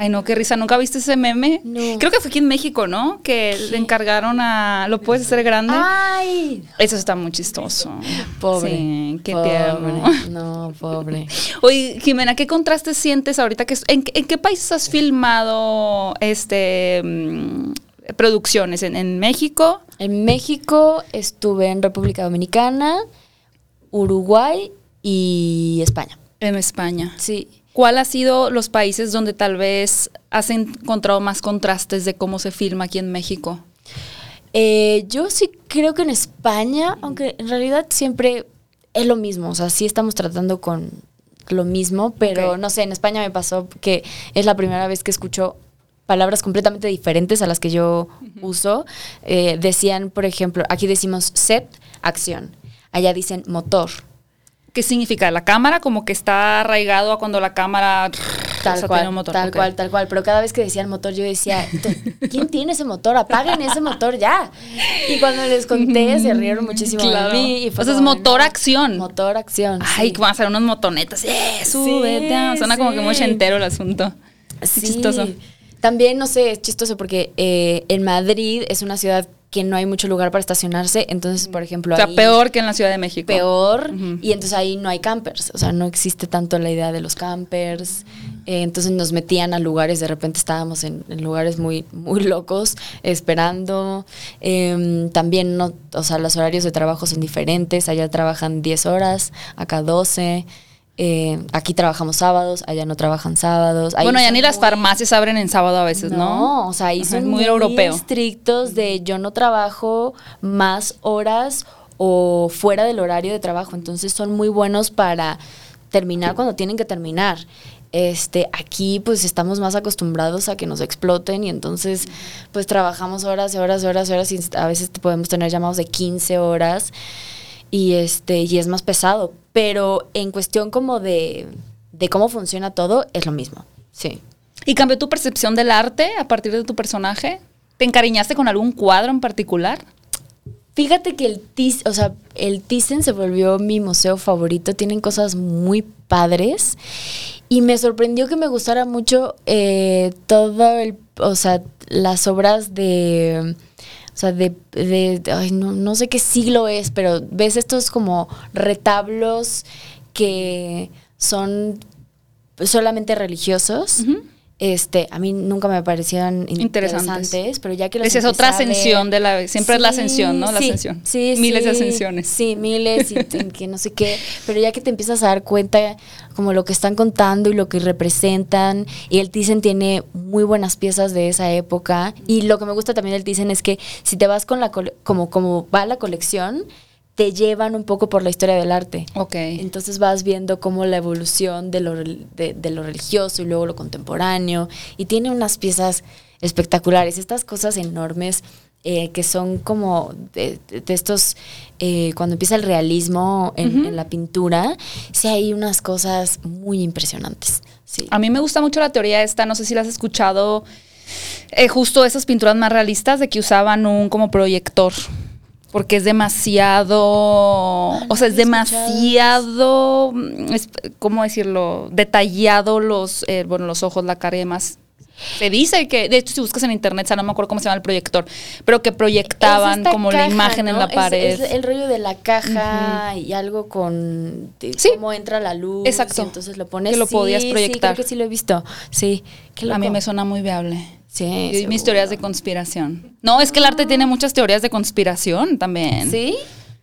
Ay, no, qué risa. ¿Nunca viste ese meme? No. Creo que fue aquí en México, ¿no? Que le encargaron a. ¿Lo puedes hacer grande? ¡Ay! Eso está muy chistoso. Pobre. Sí, qué pobre. tierno. No, pobre. Oye, Jimena, ¿qué contraste sientes ahorita? Que, en, en qué países has filmado este mm, producciones? ¿En, en México? En México estuve en República Dominicana, Uruguay y España. En España. Sí. ¿Cuál ha sido los países donde tal vez has encontrado más contrastes de cómo se filma aquí en México? Eh, yo sí creo que en España, aunque en realidad siempre es lo mismo, o sea, sí estamos tratando con lo mismo, pero no sé, en España me pasó que es la primera vez que escucho palabras completamente diferentes a las que yo uso. Eh, decían, por ejemplo, aquí decimos set, acción. Allá dicen motor. ¿Qué significa? La cámara como que está arraigado a cuando la cámara Tal o sea, cual, tiene un motor. tal cual, tal cual. Pero cada vez que decían motor, yo decía, ¿quién tiene ese motor? Apaguen ese motor ya. Y cuando les conté, se rieron muchísimo Claro. de mí. Y fue O sea, es motor acción. Motor acción. Ay, sí. que van a hacer unas motonetas. ¡Eh, súbete! ah, Suena como que muy sí. entero el asunto. Qué Sí. chistoso. También, no sé, es chistoso porque eh, en Madrid es una ciudad que no hay mucho lugar para estacionarse. Entonces, por ejemplo, O sea, ahí- peor que en la Ciudad de México. peor y entonces ahí no hay campers, o sea, no existe tanto la idea de los campers, eh, entonces nos metían a lugares, de repente estábamos en, en lugares muy, muy locos esperando, Em, también no, o sea, los horarios de trabajo son diferentes, allá trabajan 10 horas, acá 12. Eh, aquí trabajamos sábados, allá no trabajan sábados. ahí Bueno, ya ni las muy- farmacias abren en sábado a veces, ¿no? no, o sea, ahí Ajá, son muy muy, europeo. estrictos de yo no trabajo más horas o fuera del horario de trabajo. Entonces son muy buenos para terminar cuando tienen que terminar. Este, aquí pues estamos más acostumbrados a que nos exploten y entonces pues trabajamos horas y horas y horas y horas y a veces podemos tener llamados de 15 horas y este y es más pesado, pero en cuestión como de, de cómo funciona todo es lo mismo. Sí. ¿Y cambió tu percepción del arte a partir de tu personaje? ¿Te encariñaste con algún cuadro en particular? Fíjate que el Thyssen, o sea, el Thyssen se volvió mi museo favorito. Tienen cosas muy padres. Y me sorprendió que me gustara mucho eh, todo el, o sea, las obras de, sea, de, de- ay, no, no sé qué siglo es, pero ves estos como retablos que son solamente religiosos. Este, a mí nunca me parecieron Interesantes. interesantes, pero ya que los Esa es otra ascensión de la... Siempre es la ascensión, ¿no? La sí, ascensión. Sí, Miles de ascensiones. Sí, miles y que no sé qué. Pero ya que te empiezas a dar cuenta como lo que están contando y lo que representan. Y el Thyssen tiene muy buenas piezas de esa época. Y lo que me gusta también del Thyssen es que si te vas con la cole- como, como va la colección, te llevan un poco por la historia del arte. Ok. Entonces vas viendo cómo la evolución de lo, de, de lo religioso y luego lo contemporáneo. Y tiene unas piezas espectaculares, estas cosas enormes eh, que son como de, estos, eh, cuando empieza el realismo en la pintura, sí hay unas cosas muy impresionantes. Sí. A mí me gusta mucho la teoría esta, no sé si la has escuchado, eh, justo esas pinturas más realistas de que usaban un como proyector. Porque es demasiado, Ah, no o sea, es demasiado, mm, es- ¿cómo decirlo? Detallado los, eh, bueno, los ojos, la cara y demás. Se dice que, de hecho, si buscas en internet, o sea, no me acuerdo cómo se llama el proyector, pero que proyectaban como la imagen en la Es- pared. Es, el rollo de la caja y algo con de Sí. cómo entra la luz. Exacto. y entonces lo pones. Que lo Sí, podías Sí, proyectar. creo que sí lo he visto. Sí. Qué A mí me suena muy viable. Sí. Y mis teorías de conspiración. No, es que el arte tiene muchas teorías de conspiración también. ¿Sí?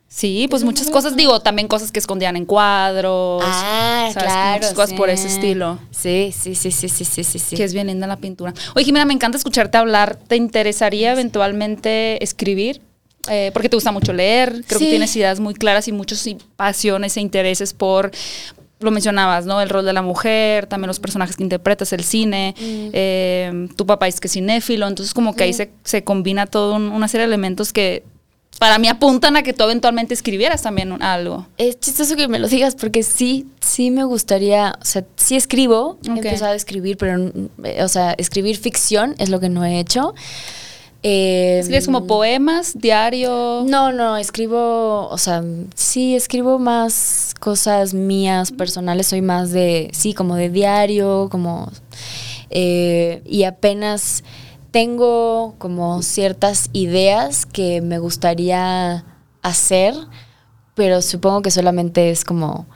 Sí, pues muchas cosas, digo, también cosas que escondían en cuadros. Ah, ¿sabes? claro. Muchas cosas por ese estilo. Sí, sí, sí, sí, sí, sí, sí. sí. Que es bien linda la pintura. Oye, Jimena, me encanta escucharte hablar. ¿Te interesaría eventualmente escribir? Eh, porque te gusta mucho leer. Creo que tienes ideas muy claras y muchas pasiones e intereses por. Lo mencionabas, ¿no? El rol de la mujer, también los personajes que interpretas, el cine. Mm. eh, tu papá es que es cinéfilo. Entonces, como que ahí se, se combina todo un- una serie de elementos que para mí apuntan a que tú eventualmente escribieras también un- algo. Es chistoso que me lo digas porque sí, sí me gustaría, o sea, sí escribo, Ok. he empezado a escribir, pero, mm, eh, o sea, escribir ficción es lo que no he hecho. Eh, ¿Escribes como poemas, diario? No, no, escribo, o sea, sí, escribo más cosas mías, personales, soy más de, sí, como de diario, como, eh, y apenas tengo como ciertas ideas que me gustaría hacer, pero supongo que solamente es como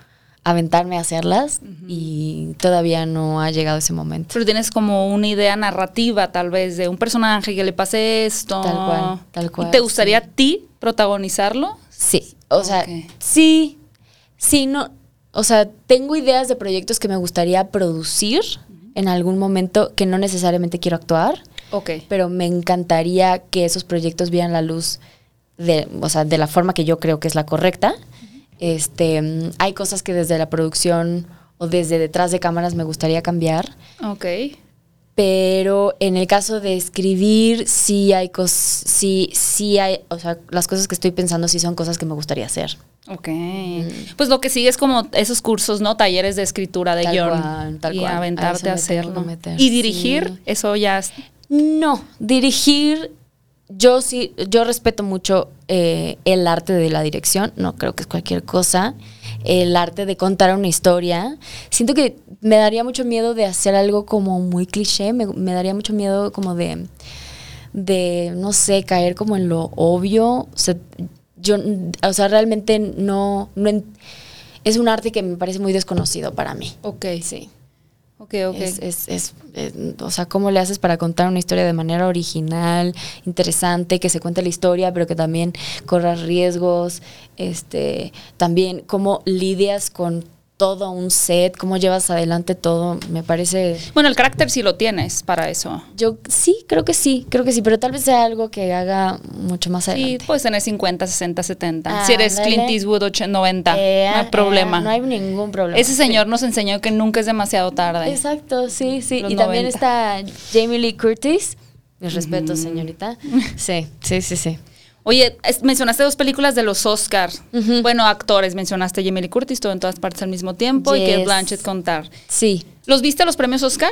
aventarme a hacerlas y todavía no ha llegado ese momento. Pero tienes como una idea narrativa, tal vez, de un personaje que le pase esto. Tal cual, tal cual, ¿Y te gustaría sí. a ti protagonizarlo? Sí, o sea, sí, sí, no, o sea, tengo ideas de proyectos que me gustaría producir en algún momento que no necesariamente quiero actuar, Ok. pero me encantaría que esos proyectos vieran la luz de, o sea, de la forma que yo creo que es la correcta. Este, mm, hay cosas que desde la producción o desde detrás de cámaras me gustaría cambiar, Ok. pero en el caso de escribir sí hay cosas, sí, sí hay, o sea, las cosas que estoy pensando sí son cosas que me gustaría hacer. Ok. Pues lo que sigue es como esos cursos, ¿no? Talleres de escritura, de guion. y cual. A aventarte a, tengo hacerlo. Y dirigir, sí. eso ya es. No, dirigir, yo sí, yo respeto mucho eh, el arte de la dirección, no creo que es cualquier cosa, el arte de contar una historia. Siento que me daría mucho miedo de hacer algo como muy cliché, me, daría mucho miedo como de, de, no sé, caer como en lo obvio. O sea, yo, o sea, realmente no, no es un arte que me parece muy desconocido para mí. Ok. Sí. Ok, ok. Es, es- o sea, ¿cómo le haces para contar una historia de manera original, interesante, que se cuente la historia, pero que también corras riesgos? Este, también cómo lidias con todo un set, cómo llevas adelante todo, me parece. Bueno, el carácter sí lo tienes para eso. Yo sí, creo que sí, creo que sí, pero tal vez sea algo que haga mucho más Sí, adelante. puedes tener 50, 60, 70. Ah, si eres. Clint Eastwood 80, 90, Eh, no hay eh, problema. no hay ningún problema. Ese señor nos enseñó que nunca es demasiado tarde. Exacto, sí, sí. Los y también 90. está Jamie Lee Curtis. Mis respetos, señorita. Sí, sí, sí, sí. Oye, es- mencionaste dos películas de los Oscar. Ujú. Bueno, actores. Mencionaste Jamie Lee Curtis, todo en todas partes al mismo tiempo, y Kate Yes. Blanchett contar. Sí. ¿Los viste los premios Oscar?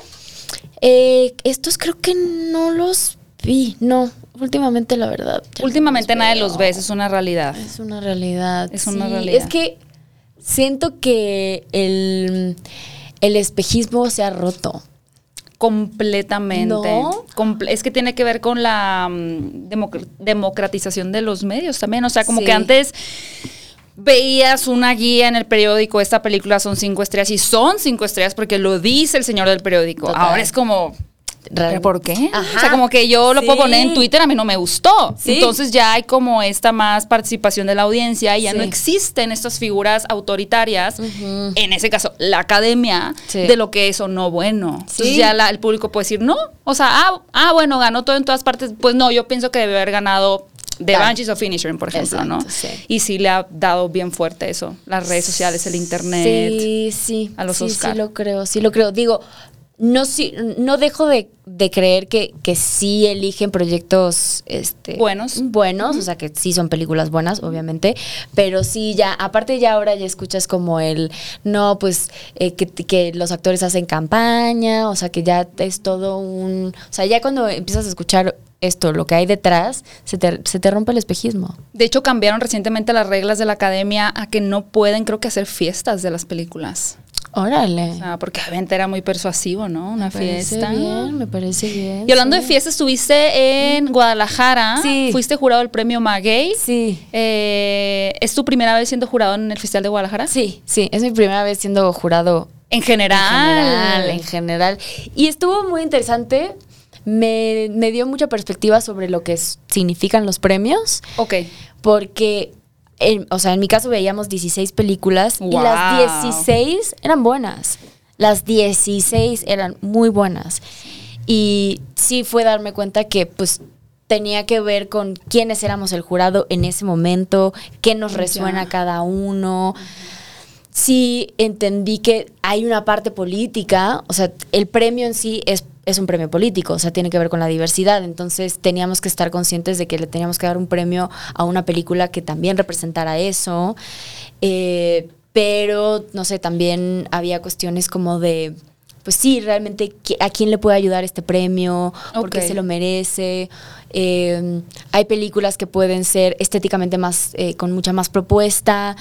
Eh, estos creo que no los vi. No, últimamente la verdad. ya no Últimamente nadie los ve, es una realidad. Es una realidad. Es una realidad. Es que siento que el, el espejismo se ha roto. Completamente. ¿No? Comple- es que tiene que ver con la mm, democ- democratización de los medios también. O sea, como Sí. que antes veías una guía en el periódico, esta película son cinco estrellas y son cinco estrellas porque lo dice el señor del periódico. Total. Ahora es como... Real- ¿Pero por qué? Ajá. O sea, como que yo lo puedo Sí. poner en Twitter, a mí no me gustó. Sí. Entonces ya hay como esta más participación de la audiencia y ya Sí. no existen estas figuras autoritarias, en ese caso la academia, de lo que es o no bueno. Entonces ya la- el público puede decir, no, o sea, ah, ah, bueno, ganó todo en todas partes. Pues no, yo pienso que debe haber ganado The Tal. Banshees of Finisher, por ejemplo, ¿no? Sí. Y sí le ha dado bien fuerte eso, las redes sociales, el internet. Sí, sí. a los sí, Oscar. Sí, lo creo, sí lo creo. Digo, no, sí, no dejo de, de creer que, que sí eligen proyectos este, Buenos. Buenos, o sea que sí son películas buenas, obviamente. Pero sí, ya, aparte ya ahora ya escuchas como el, no, pues eh, que, que los actores hacen campaña, o sea que ya es todo un. O sea, ya cuando empiezas a escuchar esto, lo que hay detrás, se te, se te rompe el espejismo. De hecho, cambiaron recientemente las reglas de la academia a que no pueden, creo que, hacer fiestas de las películas. Órale. O sea, porque obviamente era muy persuasivo, ¿no? Una me parece fiesta. bien, me parece bien. Y hablando sí. de fiestas, estuviste en Guadalajara. Sí. Fuiste jurado del premio Maguey. Sí. Eh, ¿Es tu primera vez siendo jurado en el Festival de Guadalajara? Sí, sí, es mi primera vez siendo jurado En general. En general, en general. Y estuvo muy interesante. Me, me dio mucha perspectiva sobre lo que significan los premios, Ok. porque, en- o sea, en mi caso veíamos 16 películas y las 16 eran buenas. Las 16 eran muy buenas. Y sí fue darme cuenta que, pues, tenía que ver con quiénes éramos el jurado en ese momento, qué nos resuena cada uno sí entendí que hay una parte política, o sea, el premio en sí es, es un premio político, o sea, tiene que ver con la diversidad, entonces teníamos que estar conscientes de que le teníamos que dar un premio a una película que también representara eso, eh, pero, no sé, también había cuestiones como de... Pues sí, realmente, ¿qui- ¿a quién le puede ayudar este premio? ¿Por qué se lo merece? Eh, hay películas que pueden ser estéticamente más, eh, con mucha más propuesta,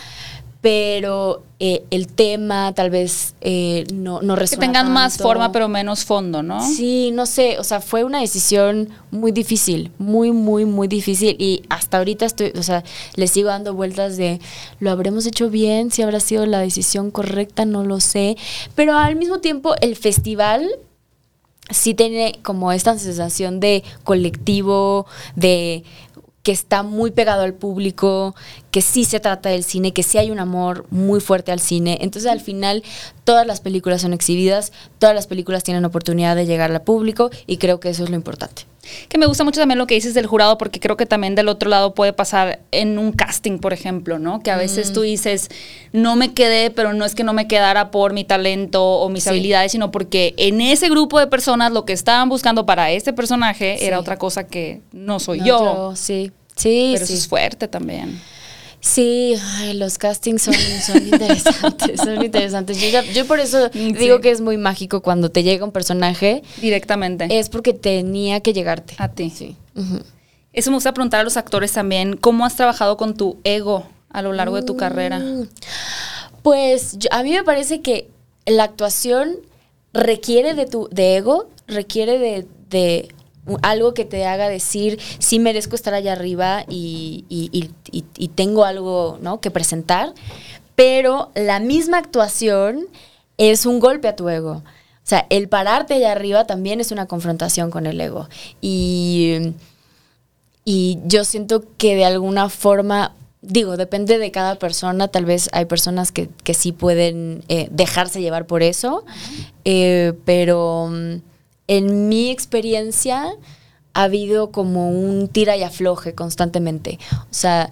pero eh, el tema tal vez eh, no, no Que tengan más forma, pero menos fondo, ¿no? Sí, no sé, o sea, fue una decisión muy difícil, muy, muy, muy difícil y hasta ahorita estoy, o sea, le sigo dando vueltas de, ¿lo habremos hecho bien? Si habrá sido la decisión correcta, no lo sé, pero al mismo tiempo el festival sí tiene como esta sensación de colectivo, de que está muy pegado al público, que sí se trata del cine, que sí hay un amor muy fuerte al cine. Entonces al final todas las películas son exhibidas, todas las películas tienen oportunidad de llegar al público y creo que eso es lo importante. Que me gusta mucho también lo que dices del jurado, porque creo que también del otro lado puede pasar en un casting, por ejemplo, ¿no? Que a veces tú dices, no me quedé, pero no es que no me quedara por mi talento o mis Sí. habilidades, sino porque en ese grupo de personas lo que estaban buscando para ese personaje Sí. era otra cosa que no soy No, yo. Sí, sí, Pero sí. eso es fuerte también. Sí, ay, los castings son, son interesantes, son interesantes. Yo, ya- yo por eso Sí. digo que es muy mágico cuando te llega un personaje, Directamente. es porque tenía que llegarte. a ti. Sí. Ujú. Eso me gusta preguntar a los actores también, ¿cómo has trabajado con tu ego a lo largo de tu carrera? Mm. Pues yo- a mí me parece que la actuación requiere de tu de ego, requiere de, de algo que te haga decir sí merezco estar allá arriba y, y- y- y- y tengo algo ¿no? que presentar, pero la misma actuación es un golpe a tu ego. O sea, el pararte allá arriba también es una confrontación con el ego. Y y yo siento que de alguna forma, digo, depende de cada persona, tal vez hay personas que, que sí pueden eh, dejarse llevar por eso, eh, pero en mi experiencia ha habido como un tira y afloje constantemente. O sea,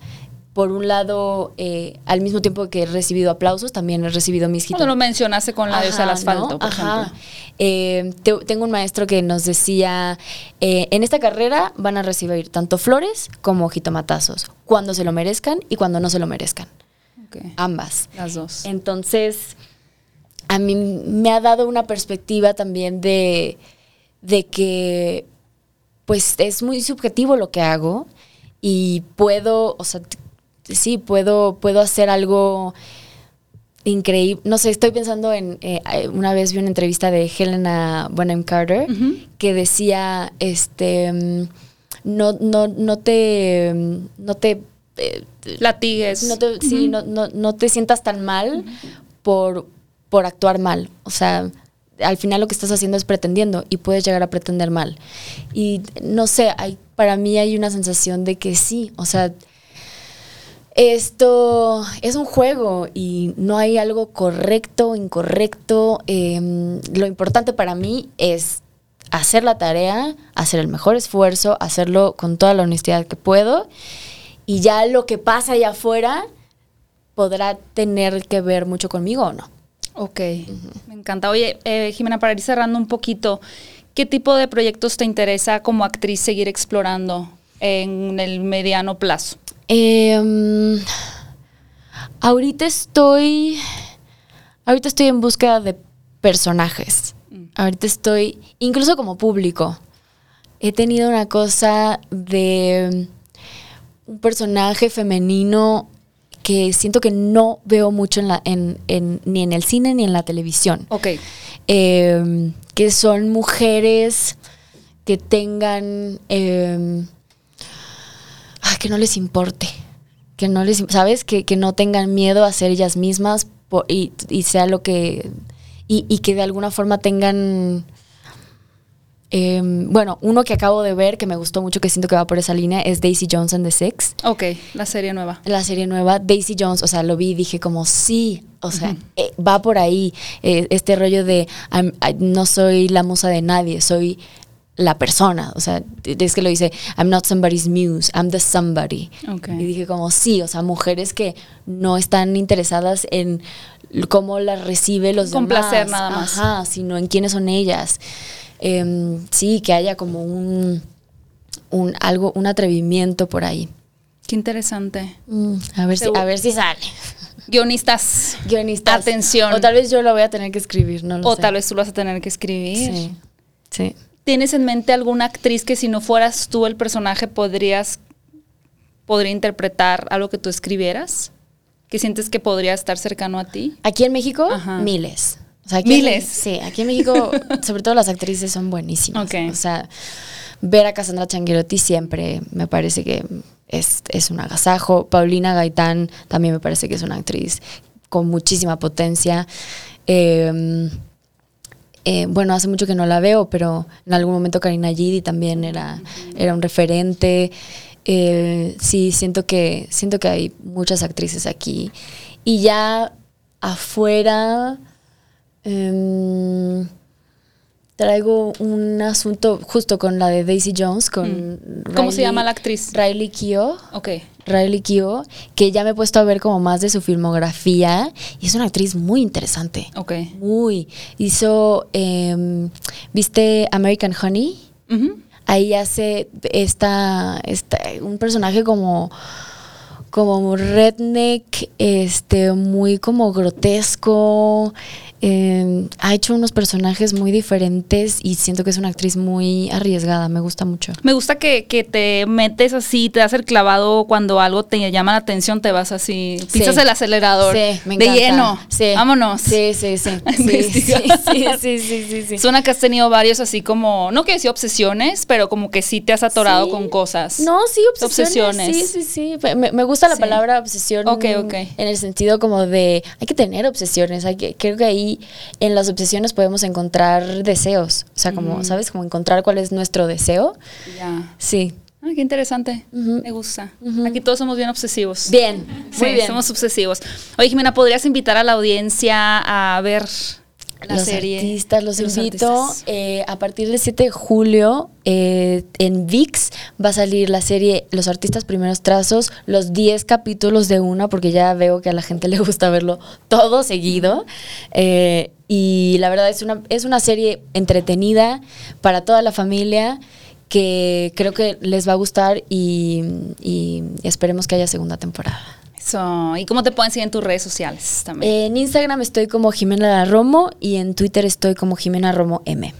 por un lado, eh, al mismo tiempo que he recibido aplausos, también he recibido mis Cuando lo mencionaste con la diosa del asfalto, ¿no? por Ajá. ejemplo. Eh, te- tengo un maestro que nos decía, eh, en esta carrera van a recibir tanto flores como jitomatazos, cuando se lo merezcan y cuando no se lo merezcan, ambas. Las dos. Entonces, a mí me ha dado una perspectiva también de, de que, pues, es muy subjetivo lo que hago y puedo, o sea, sí, puedo, puedo hacer algo increíble. No sé, estoy pensando en, eh, una vez vi una entrevista de Helena Bonham Carter que decía, este, mm, no, no, no te, no te, eh, Latigues. no te, sí, no, no, no te sientas tan mal por, por actuar mal. O sea, al final lo que estás haciendo es pretendiendo y puedes llegar a pretender mal. Y no sé, hay, para mí hay una sensación de que sí, o sea, esto es un juego y no hay algo correcto, incorrecto. Em, lo importante para mí es hacer la tarea, hacer el mejor esfuerzo, hacerlo con toda la honestidad que puedo y ya lo que pasa allá afuera podrá tener que ver mucho conmigo o no. Ok, me encanta. Oye, eh, Jimena, para ir cerrando un poquito, ¿qué tipo de proyectos te interesa como actriz seguir explorando en el mediano plazo? Em, ahorita estoy. Ahorita estoy en búsqueda de personajes. Mm. Ahorita estoy. Incluso como público. he tenido una cosa de un personaje femenino que siento que no veo mucho en la, en, en- ni en el cine ni en la televisión. Ok. Eh, que son mujeres que tengan... eh, ah, que no les importe. Que no les... ¿Sabes? Que, que no tengan miedo a ser ellas mismas y, y sea lo que... Y, y que de alguna forma tengan... eh, bueno, uno que acabo de ver que me gustó mucho, que siento que va por esa línea, es Daisy Jones and the Six Ok, la serie nueva. la serie nueva, Daisy Jones, o sea, lo vi y dije como sí, o sea, eh, va por ahí, eh, este rollo de I'm- I- no soy la musa de nadie, soy la persona, o sea, es que lo dice, I'm not somebody's muse, I'm the somebody. Ok. Y dije como sí, o sea, mujeres que no están interesadas en cómo las recibe los Complacer demás, nada más. Ajá, sino en quiénes son ellas. Em, sí, que haya como un, un algo, un atrevimiento por ahí. Qué interesante. Mm, a ver si, a ver si sale. Guionistas. Guionistas. Atención. O tal vez yo lo voy a tener que escribir, no lo O sé. tal vez tú lo vas a tener que escribir. Sí. Sí. ¿Tienes en mente alguna actriz que si no fueras tú el personaje podrías podría interpretar algo que tú escribieras? ¿Que sientes que podría estar cercano a ti? Aquí en México, Ajá. miles. O sea, aquí en- Miles. sí, aquí en México, sobre todo las actrices son buenísimas. O sea, ver a Cassandra Changuerotti siempre me parece que es, es un agasajo. Paulina Gaitán también me parece que es una actriz con muchísima potencia. Eh, eh, bueno, hace mucho que no la veo, pero en algún momento Karina Gidi también era, era un referente. Eh, sí, siento que, siento que hay muchas actrices aquí. Y ya afuera em, traigo un asunto justo con la de Daisy Jones, con Mm. ¿Cómo se llama la actriz? Riley Keough. Ok. Riley Keough, que ya me he puesto a ver como más de su filmografía y es una actriz muy interesante. Ok. Muy. Hizo, em, ¿viste American Honey? Ahí hace esta, esta, un personaje como, como redneck, este, muy como grotesco. Em, ha hecho unos personajes muy diferentes y siento que es una actriz muy arriesgada, me gusta mucho. Me gusta que, que te metes así, te das el clavado cuando algo te llama la atención, te vas así, Sí. pisas el acelerador Sí, me de lleno. Sí. Vámonos. Sí, sí, sí. Sí, sí, sí. Suena que has tenido varios así como, no quiero decir obsesiones, pero como que sí te has atorado con cosas. No, sí, obsesiones. Obsesiones. Sí, sí, sí. Me, me gusta la palabra obsesión. Ok, ok. En el sentido como de, hay que tener obsesiones. Hay que, creo que ahí en las obsesiones podemos encontrar deseos. O sea, como, ¿sabes? Como encontrar cuál es nuestro deseo. Ya. Sí. Ay, qué interesante. Me gusta. Aquí todos somos bien obsesivos. Bien, Sí, muy bien. somos obsesivos. Oye, Jimena, ¿podrías invitar a la audiencia a ver la los serie? artistas, los, invito. artistas? eh, a partir del 7 de julio eh, en VIX va a salir la serie Los artistas primeros trazos, los 10 capítulos de una, porque ya veo que a la gente le gusta verlo todo seguido. Eh, y la verdad es una, es una serie entretenida para toda la familia que creo que les va a gustar y, y esperemos que haya segunda temporada. Eso. ¿Y cómo te pueden seguir en tus redes sociales también? En Instagram estoy como Jimena La Romo y en Twitter estoy como Jimena Romo M.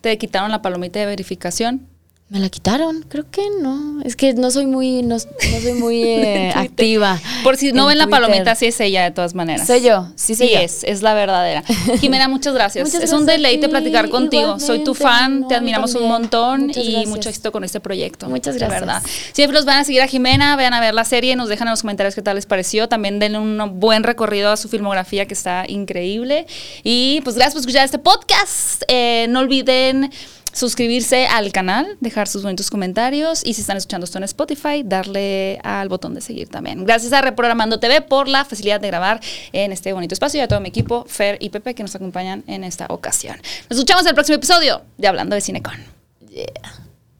¿Te quitaron la palomita de verificación? ¿Me la quitaron? Creo que no. Es que no soy muy, no, no soy muy eh, activa. Por si no en ven la palomita, sí es ella de todas maneras. Soy yo, sí Sí, yo. es, es la verdadera. Jimena, muchas gracias. Muchas es un gracias deleite ti, platicar contigo. Soy tu fan, No, te admiramos un montón Muchas y gracias. mucho éxito con este proyecto. Muchas de gracias. verdad. Siempre los van a seguir a Jimena, vayan a ver la serie, nos dejan en los comentarios qué tal les pareció. También denle un buen recorrido a su filmografía que está increíble. Y pues gracias por escuchar este podcast. Eh, no olviden suscribirse al canal, dejar sus bonitos comentarios y si están escuchando esto en Spotify, darle al botón de seguir también. Gracias a Reprogramando TV por la facilidad de grabar en este bonito espacio y a todo mi equipo, Fer y Pepe, que nos acompañan en esta ocasión. Nos escuchamos en el próximo episodio de Hablando de Cinecon.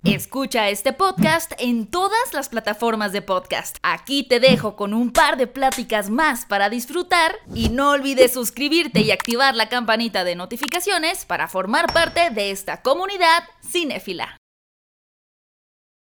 Escucha este podcast en todas las plataformas de podcast. Aquí te dejo con un par de pláticas más para disfrutar y no olvides suscribirte y activar la campanita de notificaciones para formar parte de esta comunidad cinéfila.